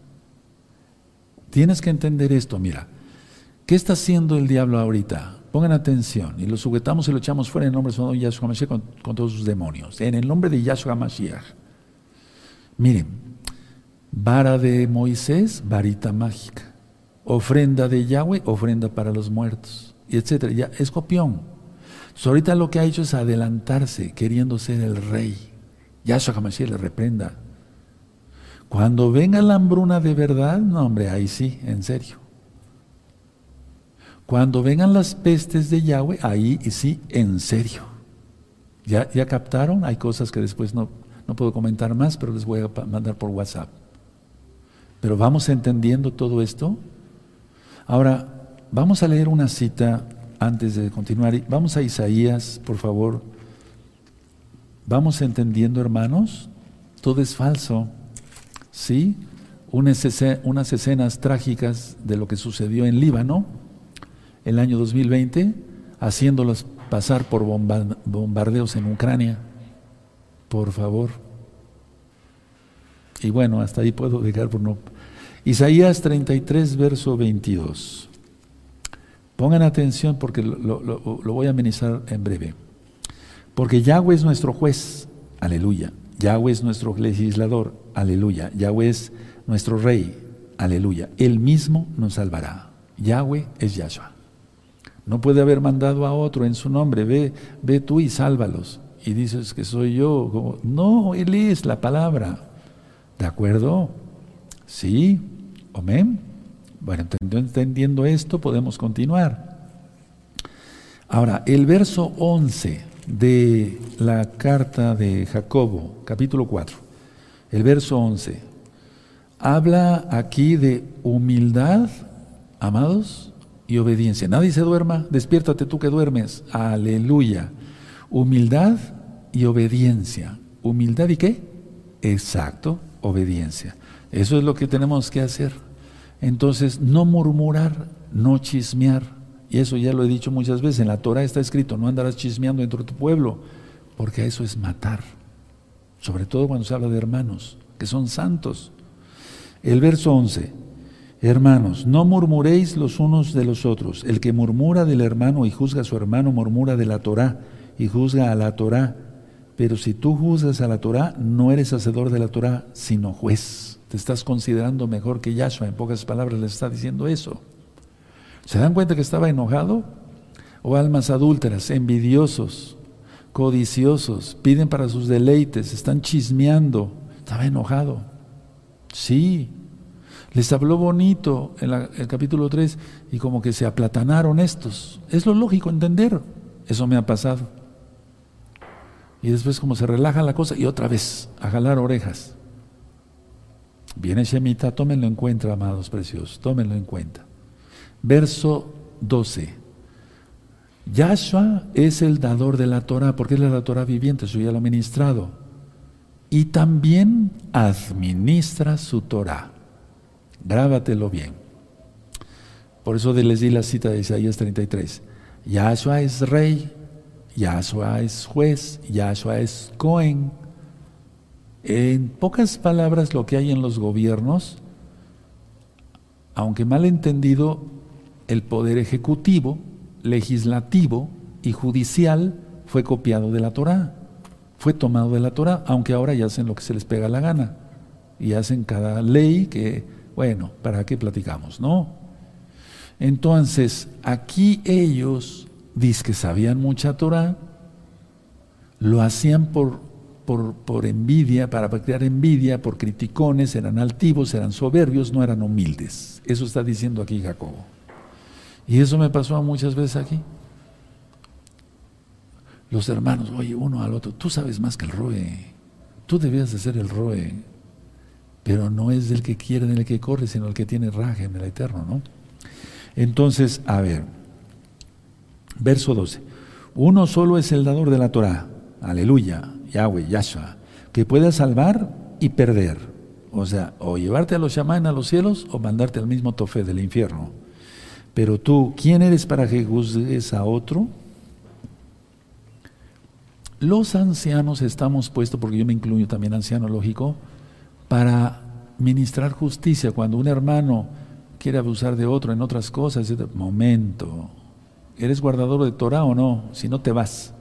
Tienes que entender esto, mira. ¿Qué está haciendo el diablo ahorita? Pongan atención. Y lo sujetamos y lo echamos fuera en el nombre de Yahshua Mashiach con, con todos sus demonios. En el nombre de Yahshua Mashiach. Miren, vara de Moisés, varita mágica. Ofrenda de Yahweh, ofrenda para los muertos, y etcétera. Ya es copión. ahorita lo que ha hecho es adelantarse, queriendo ser el rey. Yahshua HaMashiach le reprenda. Cuando venga la hambruna de verdad, no hombre, ahí sí, en serio. Cuando vengan las pestes de Yahweh, ahí sí, en serio. ¿Ya, ¿Ya captaron? Hay cosas que después no, no puedo comentar más, pero les voy a mandar por WhatsApp. Pero vamos entendiendo todo esto. Ahora, vamos a leer una cita antes de continuar. Vamos a Isaías, por favor. Vamos entendiendo, hermanos. Todo es falso. ¿Sí? Unas, escenas trágicas de lo que sucedió en Líbano el año 2020, haciéndolos pasar por bombardeos en Ucrania por favor. Y bueno, hasta ahí puedo dejar por no. Isaías 33, verso 22. Pongan atención porque lo, lo, voy a amenizar en breve. Porque Yahweh es nuestro juez, aleluya. Yahweh es nuestro legislador, aleluya. Yahweh es nuestro rey, aleluya. Él mismo nos salvará. Yahweh es Yahshua. No puede haber mandado a otro en su nombre. Ve, ve tú y sálvalos y dices que soy yo. no, Él es la palabra. ¿De acuerdo? Sí. Amén. Bueno, entendiendo esto, podemos continuar. Ahora, el verso 11 de la carta de Jacobo, capítulo 4, el verso 11, habla aquí de humildad, amados, y obediencia. Nadie se duerma, despiértate tú que duermes. Aleluya. Humildad y obediencia. ¿Humildad y qué? Exacto. obediencia. Eso es lo que tenemos que hacer. Entonces, no murmurar, no chismear. Y eso ya lo he dicho muchas veces. En la Torah está escrito, no andarás chismeando dentro de tu pueblo, porque eso es matar. Sobre todo cuando se habla de hermanos, que son santos. El verso 11. Hermanos, no murmuréis los unos de los otros. El que murmura del hermano y juzga a su hermano, murmura de la Torah y juzga a la Torah. Pero si tú juzgas a la Torah, no eres hacedor de la Torah, sino juez. Te estás considerando mejor que Yahshua. En pocas palabras le está diciendo eso. ¿Se dan cuenta que estaba enojado? O almas adúlteras, envidiosos, codiciosos, piden para sus deleites, están chismeando. Estaba enojado. Sí, les habló bonito en el capítulo 3 y como que se aplatanaron estos. Es lo lógico entender. Eso me ha pasado. Y después como se relaja la cosa y otra vez a jalar orejas. Viene Shemita, tómenlo en cuenta, amados preciosos, tómenlo en cuenta. Verso 12. Yahshua es el dador de la Torah, porque es la Torah viviente, eso ya lo he ministrado. Y también administra su Torah. Grábatelo bien. Por eso les di la cita de Isaías 33. Yahshua es rey, Yahshua es juez, Yahshua es Cohen. En pocas palabras, lo que hay en los gobiernos, aunque mal entendido, el poder ejecutivo, legislativo y judicial fue copiado de la Torah, fue tomado de la Torah, aunque ahora ya hacen lo que se les pega la gana y hacen cada ley que bueno, ¿para qué platicamos? No. Entonces, aquí ellos, dicen que sabían mucha Torah, lo hacían por, por, por, envidia, para crear envidia, por criticones, eran altivos, eran soberbios, no eran humildes. Eso está diciendo aquí Jacobo. Y eso me pasó muchas veces aquí. Los hermanos, oye, uno al otro, tú sabes más que el Roe, tú debías de ser el Roe pero no es del que quiere ni el que corre, sino el que tiene raje en el eterno, ¿no? Entonces, a ver, verso 12. Uno solo es el dador de la Torah, aleluya, Yahweh, Yahshua, que pueda salvar y perder. O sea, o llevarte a los chamán a los cielos o mandarte al mismo tofe del infierno. Pero tú, ¿quién eres para que juzgues a otro? Los ancianos estamos puestos, porque yo me incluyo también anciano, lógico, para ministrar justicia cuando un hermano quiere abusar de otro en otras cosas. Momento, ¿eres guardador de Torah o no? Si no te vas.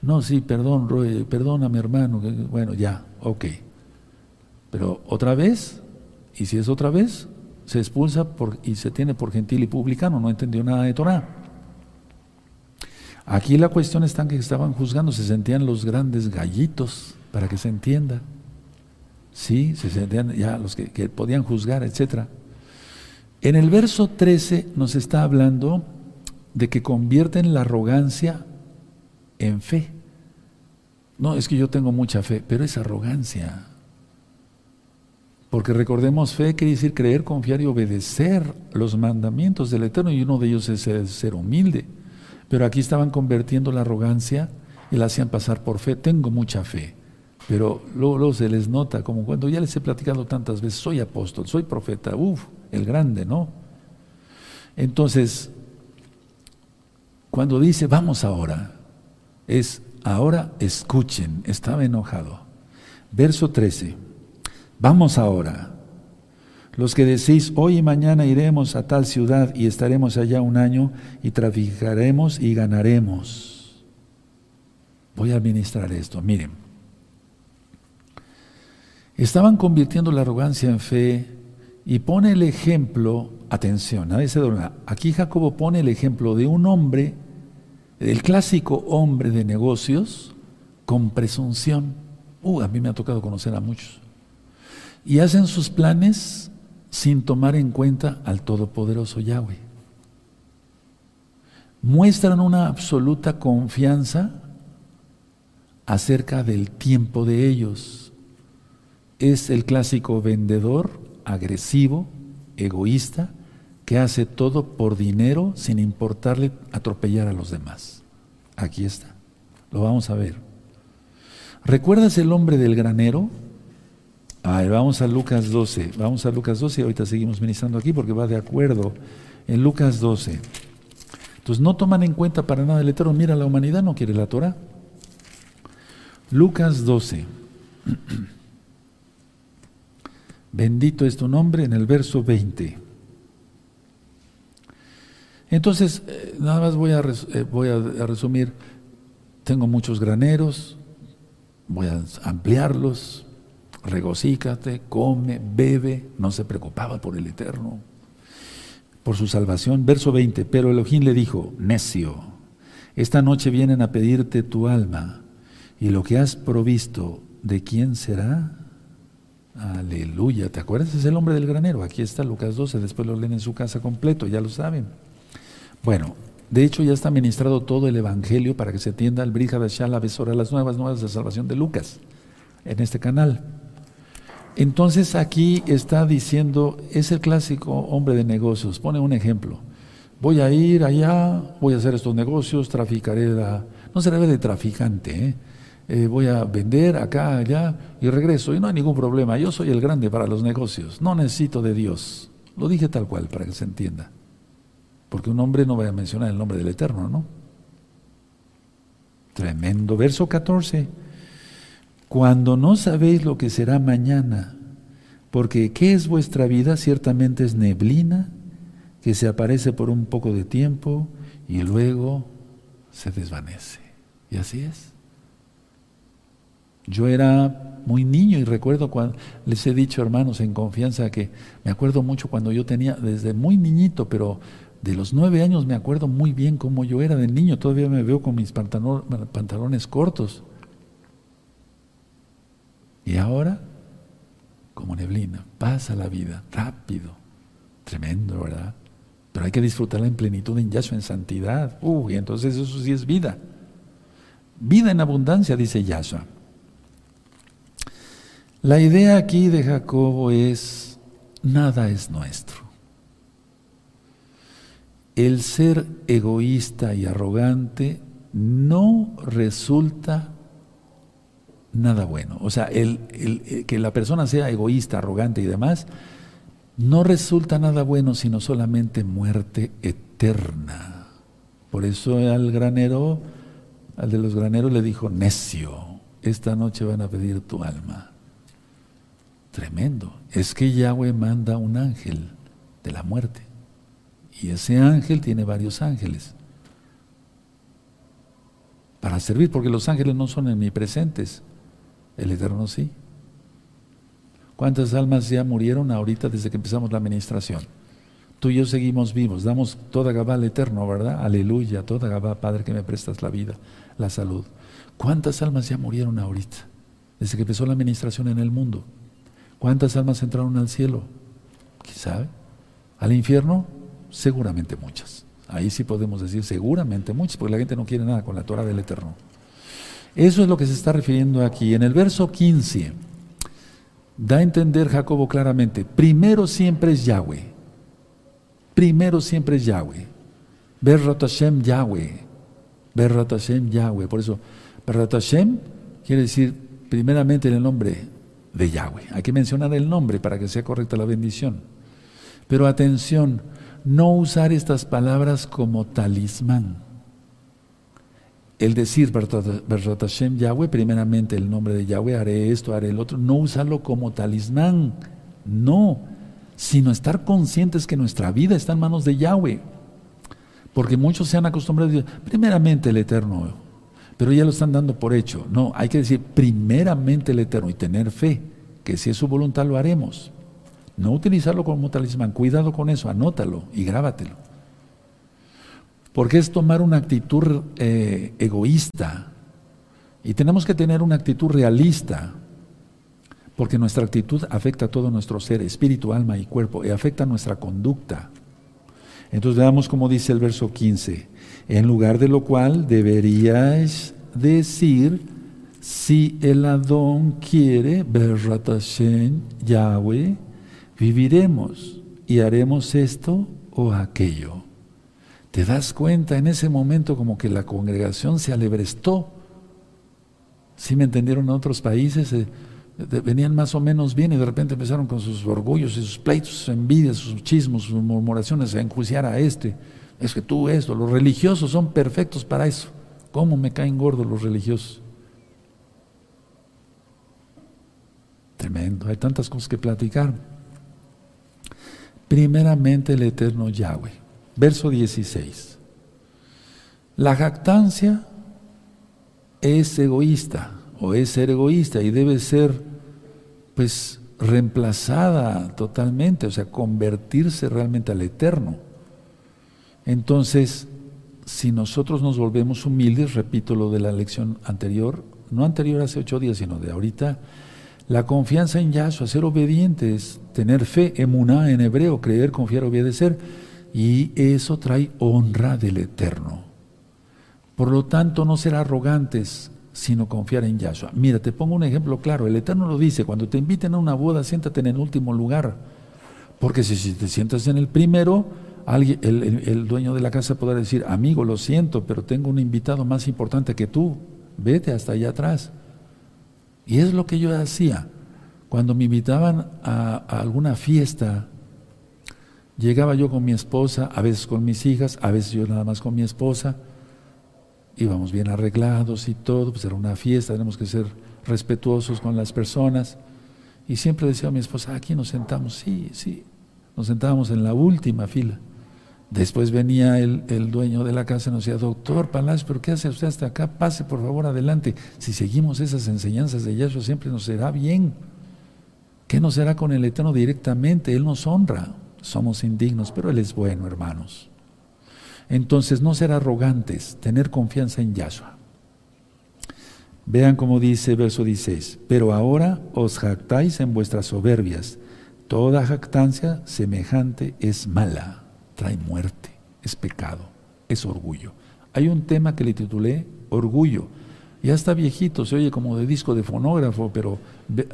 No, sí, perdón, Roy, perdona mi hermano. Bueno, ya, ok. Pero otra vez, y si es otra vez, se expulsa por, y se tiene por gentil y publicano, no entendió nada de Torah. Aquí la cuestión está que estaban juzgando, se sentían los grandes gallitos, para que se entienda. Sí, se sentían ya los que, podían juzgar, etc. En el verso 13 nos está hablando de que convierten la arrogancia en fe. No, es que yo tengo mucha fe, pero es arrogancia. Porque recordemos, fe quiere decir creer, confiar y obedecer los mandamientos del Eterno, y uno de ellos es ser humilde. Pero aquí estaban convirtiendo la arrogancia y la hacían pasar por fe. Tengo mucha fe. Pero luego, se les nota, como cuando ya les he platicado tantas veces, soy apóstol, soy profeta, uff, el grande, ¿no? Entonces, cuando dice vamos ahora, es ahora escuchen, estaba enojado. Verso 13, vamos ahora. Los que decís, hoy y mañana iremos a tal ciudad y estaremos allá un año y traficaremos y ganaremos. Voy a administrar esto, miren. Estaban convirtiendo la arrogancia en fe y pone el ejemplo, atención, nadie se Aquí Jacobo pone el ejemplo de un hombre, el clásico hombre de negocios, con presunción. Uh, a mí me ha tocado conocer a muchos. Y hacen sus planes sin tomar en cuenta al Todopoderoso Yahweh. Muestran una absoluta confianza acerca del tiempo de ellos es el clásico vendedor agresivo, egoísta, que hace todo por dinero sin importarle atropellar a los demás. Aquí está, lo vamos a ver. ¿Recuerdas el hombre del granero? A vamos a Lucas 12. Vamos a Lucas 12 y ahorita seguimos ministrando aquí porque va de acuerdo en Lucas 12. Entonces no toman en cuenta para nada el Eterno. Mira, la humanidad no quiere la Torah. Lucas 12. Bendito es tu nombre en el verso 20. Entonces, eh, nada más voy a, eh, voy a resumir. Tengo muchos graneros, voy a ampliarlos. Regocícate, come, bebe. No se preocupaba por el Eterno, por su salvación. Verso 20. Pero Elohim le dijo: Necio, esta noche vienen a pedirte tu alma, y lo que has provisto, ¿de quién será? Aleluya. ¿Te acuerdas? Es el hombre del granero. Aquí está Lucas 12. Después lo leen en su casa completo, ya lo saben. Bueno, de hecho ya está ministrado todo el Evangelio para que se atienda al Brija Shala Besora, las nuevas nuevas de salvación de Lucas, en este canal. Entonces aquí está diciendo, es el clásico hombre de negocios, pone un ejemplo. Voy a ir allá, voy a hacer estos negocios, traficaré la... No se debe de traficante, ¿eh? Eh, voy a vender acá, allá y regreso. Y no hay ningún problema, yo soy el grande para los negocios, no necesito de Dios. Lo dije tal cual para que se entienda. Porque un hombre no va a mencionar el nombre del Eterno, ¿no? Tremendo. Verso 14. Cuando no sabéis lo que será mañana, porque ¿qué es vuestra vida? Ciertamente es neblina que se aparece por un poco de tiempo y luego se desvanece. Y así es. Yo era muy niño y recuerdo cuando les he dicho, hermanos, en confianza, que me acuerdo mucho cuando yo tenía, desde muy niñito, pero de los nueve años me acuerdo muy bien cómo yo era de niño, todavía me veo con mis pantalones cortos. Y ahora, como neblina, pasa la vida rápido, tremendo, ¿verdad? Pero hay que disfrutarla en plenitud en Yahshua, en santidad. Uy, entonces eso sí es vida. Vida en abundancia, dice Yahshua. La idea aquí de Jacobo es, nada es nuestro el ser egoísta y arrogante no resulta nada bueno. O sea, que la persona sea egoísta, arrogante y demás, no resulta nada bueno, sino solamente muerte eterna. Por eso al granero, al de los graneros le dijo, necio, esta noche van a pedir tu alma. Tremendo. Es que Yahweh manda un ángel de la muerte. Y ese ángel tiene varios ángeles para servir, porque los ángeles no son omnipresentes, el Eterno sí. ¿Cuántas almas ya murieron ahorita desde que empezamos la administración? Tú y yo seguimos vivos, damos toda Gabá al Eterno, ¿verdad? Aleluya, toda Gabá, Padre, que me prestas la vida, la salud. ¿Cuántas almas ya murieron ahorita, desde que empezó la administración en el mundo? ¿Cuántas almas entraron al cielo? ¿Quién sabe? ¿Al infierno? Seguramente muchas. Ahí sí podemos decir seguramente muchas, porque la gente no quiere nada con la Torah del Eterno. Eso es lo que se está refiriendo aquí. En el verso 15, da a entender Jacobo claramente, primero siempre es Yahweh. Primero siempre es Yahweh. Berrat Hashem Yahweh. Berrat Hashem Yahweh. Por eso, Berrat Hashem quiere decir primeramente el nombre de Yahweh. Hay que mencionar el nombre para que sea correcta la bendición. Pero atención, no usar estas palabras como talismán. El decir Berzat Hashem Yahweh, primeramente el nombre de Yahweh, haré esto, haré el otro, no usarlo como talismán, no, sino estar conscientes que nuestra vida está en manos de Yahweh. Porque muchos se han acostumbrado a decir, primeramente el Eterno, pero ya lo están dando por hecho. No, hay que decir primeramente el Eterno y tener fe, que si es su voluntad lo haremos. No utilizarlo como talismán, cuidado con eso, anótalo y grábatelo. Porque es tomar una actitud eh, egoísta y tenemos que tener una actitud realista, porque nuestra actitud afecta a todo nuestro ser, espíritu, alma y cuerpo, y afecta nuestra conducta. Entonces veamos como dice el verso 15, en lugar de lo cual deberíais decir, si el Adón quiere, Berratashen Yahweh, viviremos y haremos esto o aquello. ¿Te das cuenta en ese momento como que la congregación se alebrestó? ¿Sí me entendieron en otros países? Eh, venían más o menos bien y de repente empezaron con sus orgullos y sus pleitos, sus envidias, sus chismos, sus murmuraciones a enjuiciar a este. Es que tú esto, los religiosos son perfectos para eso. ¿Cómo me caen gordos los religiosos? Tremendo, hay tantas cosas que platicar. Primeramente el eterno Yahweh. Verso 16. La jactancia es egoísta o es ser egoísta y debe ser pues reemplazada totalmente, o sea, convertirse realmente al eterno. Entonces, si nosotros nos volvemos humildes, repito lo de la lección anterior, no anterior hace ocho días, sino de ahorita, la confianza en Yahshua, ser obedientes, tener fe, emuná en hebreo, creer, confiar, obedecer, y eso trae honra del Eterno. Por lo tanto, no ser arrogantes, sino confiar en Yahshua. Mira, te pongo un ejemplo claro. El Eterno lo dice, cuando te inviten a una boda, siéntate en el último lugar. Porque si, te sientas en el primero, alguien, el, el, dueño de la casa podrá decir, amigo, lo siento, pero tengo un invitado más importante que tú. Vete hasta allá atrás. Y es lo que yo hacía. Cuando me invitaban a, alguna fiesta, llegaba yo con mi esposa, a veces con mis hijas, a veces yo nada más con mi esposa. Íbamos bien arreglados y todo, pues era una fiesta, tenemos que ser respetuosos con las personas. Y siempre decía a mi esposa, aquí nos sentamos, sí, sí, nos sentábamos en la última fila. Después venía el, dueño de la casa y nos decía, doctor Palacio, ¿pero qué hace usted hasta acá? Pase por favor adelante. Si seguimos esas enseñanzas de Yahshua siempre nos será bien. ¿Qué nos será con el Eterno directamente? Él nos honra. Somos indignos, pero Él es bueno, hermanos. Entonces, no ser arrogantes, tener confianza en Yahshua. Vean cómo dice verso 16, pero ahora os jactáis en vuestras soberbias. Toda jactancia semejante es mala trae muerte, es pecado, es orgullo. Hay un tema que le titulé Orgullo. Ya está viejito, se oye como de disco de fonógrafo, pero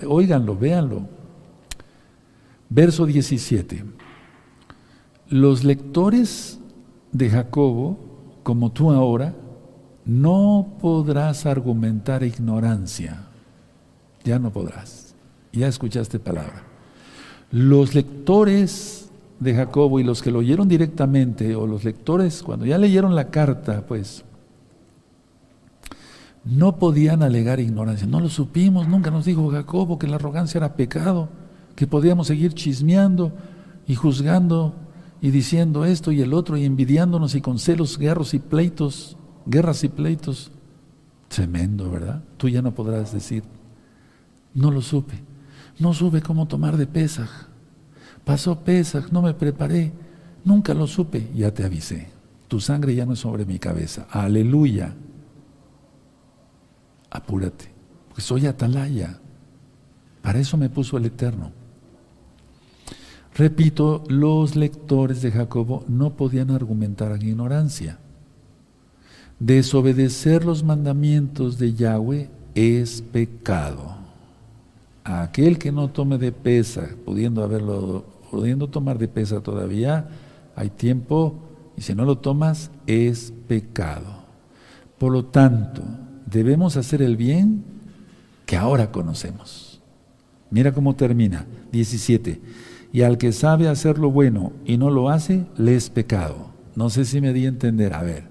óiganlo, véanlo. Verso 17. Los lectores de Jacobo, como tú ahora, no podrás argumentar ignorancia. Ya no podrás. Ya escuchaste palabra. Los lectores de Jacobo y los que lo oyeron directamente, o los lectores, cuando ya leyeron la carta, pues no podían alegar ignorancia. No lo supimos, nunca nos dijo Jacobo que la arrogancia era pecado, que podíamos seguir chismeando y juzgando y diciendo esto y el otro y envidiándonos y con celos, guerras y pleitos, guerras y pleitos. Tremendo, ¿verdad? Tú ya no podrás decir, no lo supe, no supe cómo tomar de Pesaj Pasó Pesach, no me preparé, nunca lo supe, ya te avisé. Tu sangre ya no es sobre mi cabeza. Aleluya. Apúrate, porque soy atalaya. Para eso me puso el Eterno. Repito, los lectores de Jacobo no podían argumentar en ignorancia. Desobedecer los mandamientos de Yahweh es pecado. aquel que no tome de pesa, pudiendo haberlo pudiendo tomar de pesa todavía, hay tiempo y si no lo tomas es pecado. Por lo tanto, debemos hacer el bien que ahora conocemos. Mira cómo termina, 17. Y al que sabe hacer lo bueno y no lo hace, le es pecado. No sé si me di a entender. A ver,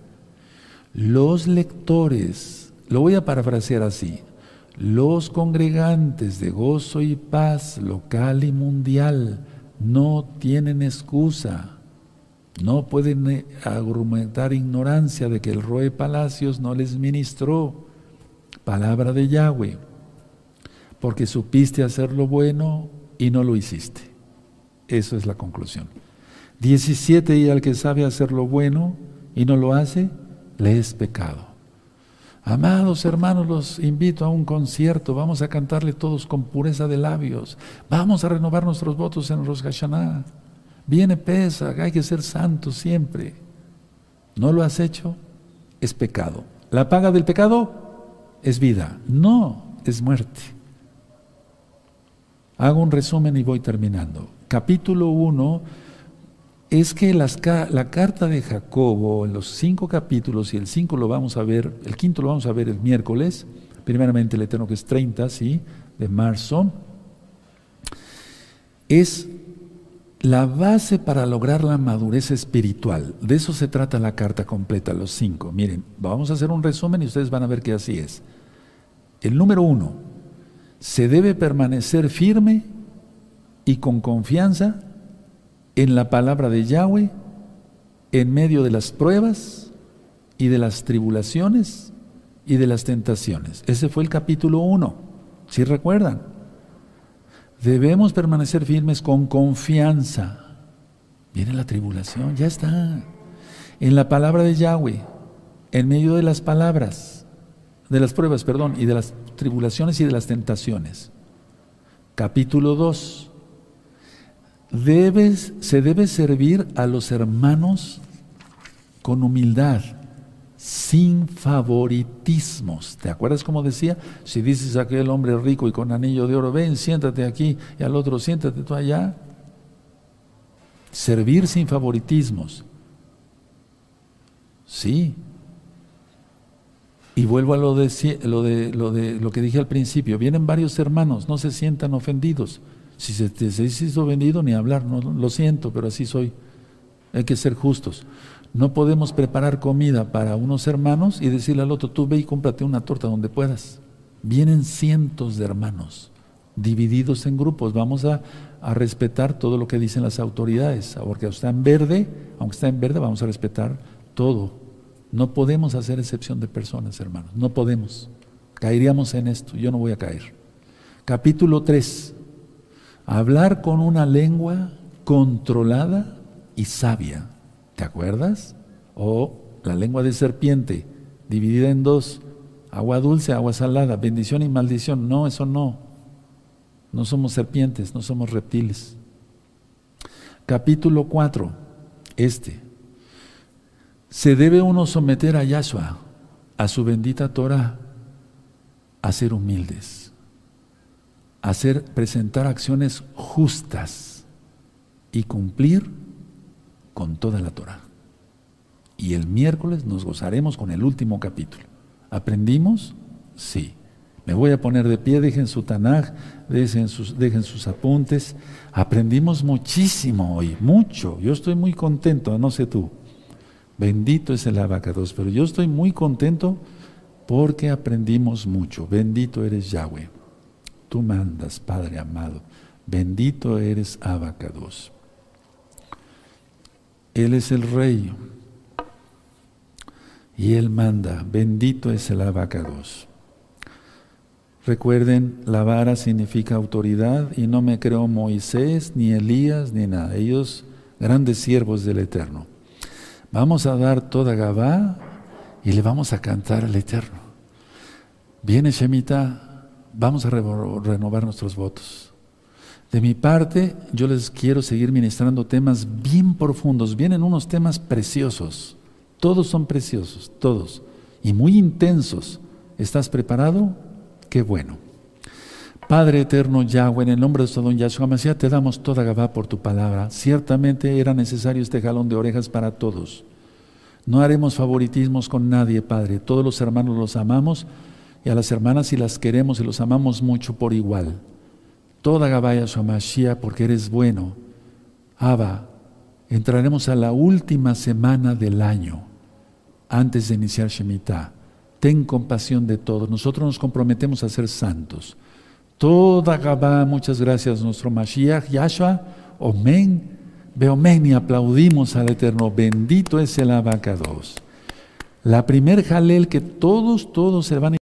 los lectores, lo voy a parafrasear así, los congregantes de gozo y paz local y mundial, no tienen excusa. No pueden eh, argumentar ignorancia de que el Roe Palacios no les ministró palabra de Yahweh, porque supiste hacer lo bueno y no lo hiciste. Eso es la conclusión. 17. Y al que sabe hacer lo bueno y no lo hace, le es pecado. Amados hermanos, los invito a un concierto. Vamos a cantarle todos con pureza de labios. Vamos a renovar nuestros votos en Rosh Hashanah. Viene pesa, hay que ser santos siempre. ¿No lo has hecho? Es pecado. ¿La paga del pecado? Es vida. No, es muerte. Hago un resumen y voy terminando. Capítulo 1 es que la carta de Jacobo, en los cinco capítulos, y el cinco lo vamos a ver, el quinto lo vamos a ver el miércoles, primeramente el Eterno que es 30, ¿sí? De marzo, es la base para lograr la madurez espiritual. De eso se trata la carta completa, los cinco. Miren, vamos a hacer un resumen y ustedes van a ver que así es. El número uno, se debe permanecer firme y con confianza en la palabra de Yahweh en medio de las pruebas y de las tribulaciones y de las tentaciones. Ese fue el capítulo 1, si recuerdan. Debemos permanecer firmes con confianza. Viene la tribulación, ya está. En la palabra de Yahweh, en medio de las palabras, de las pruebas, perdón, y de las tribulaciones y de las tentaciones. Capítulo 2. Debes, se debe servir a los hermanos con humildad sin favoritismos. ¿Te acuerdas cómo decía? Si dices a aquel hombre rico y con anillo de oro, ven, siéntate aquí, y al otro, siéntate tú allá. Servir sin favoritismos. Sí. Y vuelvo a lo de, lo de, lo de lo que dije al principio. Vienen varios hermanos, no se sientan ofendidos. Si se te se hizo ofendido, ni hablar, no, lo siento, pero así soy. Hay que ser justos. No podemos preparar comida para unos hermanos y decirle al otro, tú ve y cómprate una torta donde puedas. Vienen cientos de hermanos divididos en grupos. Vamos a, respetar todo lo que dicen las autoridades, porque está en verde, aunque está en verde, vamos a respetar todo. No podemos hacer excepción de personas, hermanos. No podemos. Caeríamos en esto. Yo no voy a caer. Capítulo 3. Hablar con una lengua controlada y sabia. ¿Te acuerdas? O la lengua de serpiente, dividida en dos, agua dulce, agua salada, bendición y maldición. No, eso no. No somos serpientes, no somos reptiles. Capítulo 4, este. Se debe uno someter a Yahshua, a su bendita Torah, a ser humildes, hacer, presentar acciones justas y cumplir con toda la Torah. Y el miércoles nos gozaremos con el último capítulo. ¿Aprendimos? Sí. Me voy a poner de pie, dejen su Tanaj, dejen sus, dejen sus apuntes. Aprendimos muchísimo hoy, mucho. Yo estoy muy contento, no sé tú. Bendito es el abacados, pero yo estoy muy contento porque aprendimos mucho. Bendito eres Yahweh. Tú mandas, Padre amado. Bendito eres abacados. Él es el rey. Y Él manda. Bendito es el abacados. Recuerden, la vara significa autoridad y no me creo Moisés, ni Elías, ni nada. Ellos, grandes siervos del Eterno. Vamos a dar toda Gabá y le vamos a cantar al Eterno. Viene Shemita, vamos a renovar nuestros votos. De mi parte, yo les quiero seguir ministrando temas bien profundos. Vienen unos temas preciosos. Todos son preciosos, todos. Y muy intensos. ¿Estás preparado? Qué bueno. Padre eterno Yahweh, en el nombre de su don Yahshua Mashiach, te damos toda Gabá por tu palabra. Ciertamente era necesario este jalón de orejas para todos. No haremos favoritismos con nadie, Padre. Todos los hermanos los amamos y a las hermanas y las queremos y los amamos mucho por igual toda Gabaya Mashiach porque eres bueno. Abba, entraremos a la última semana del año, antes de iniciar Shemitah. Ten compasión de todos. Nosotros nos comprometemos a ser santos. Toda Gabá, muchas gracias, nuestro Mashiach, Yahshua, Omen, Beomen, y aplaudimos al Eterno. Bendito es el abacados. La primer jalel que todos, todos se van a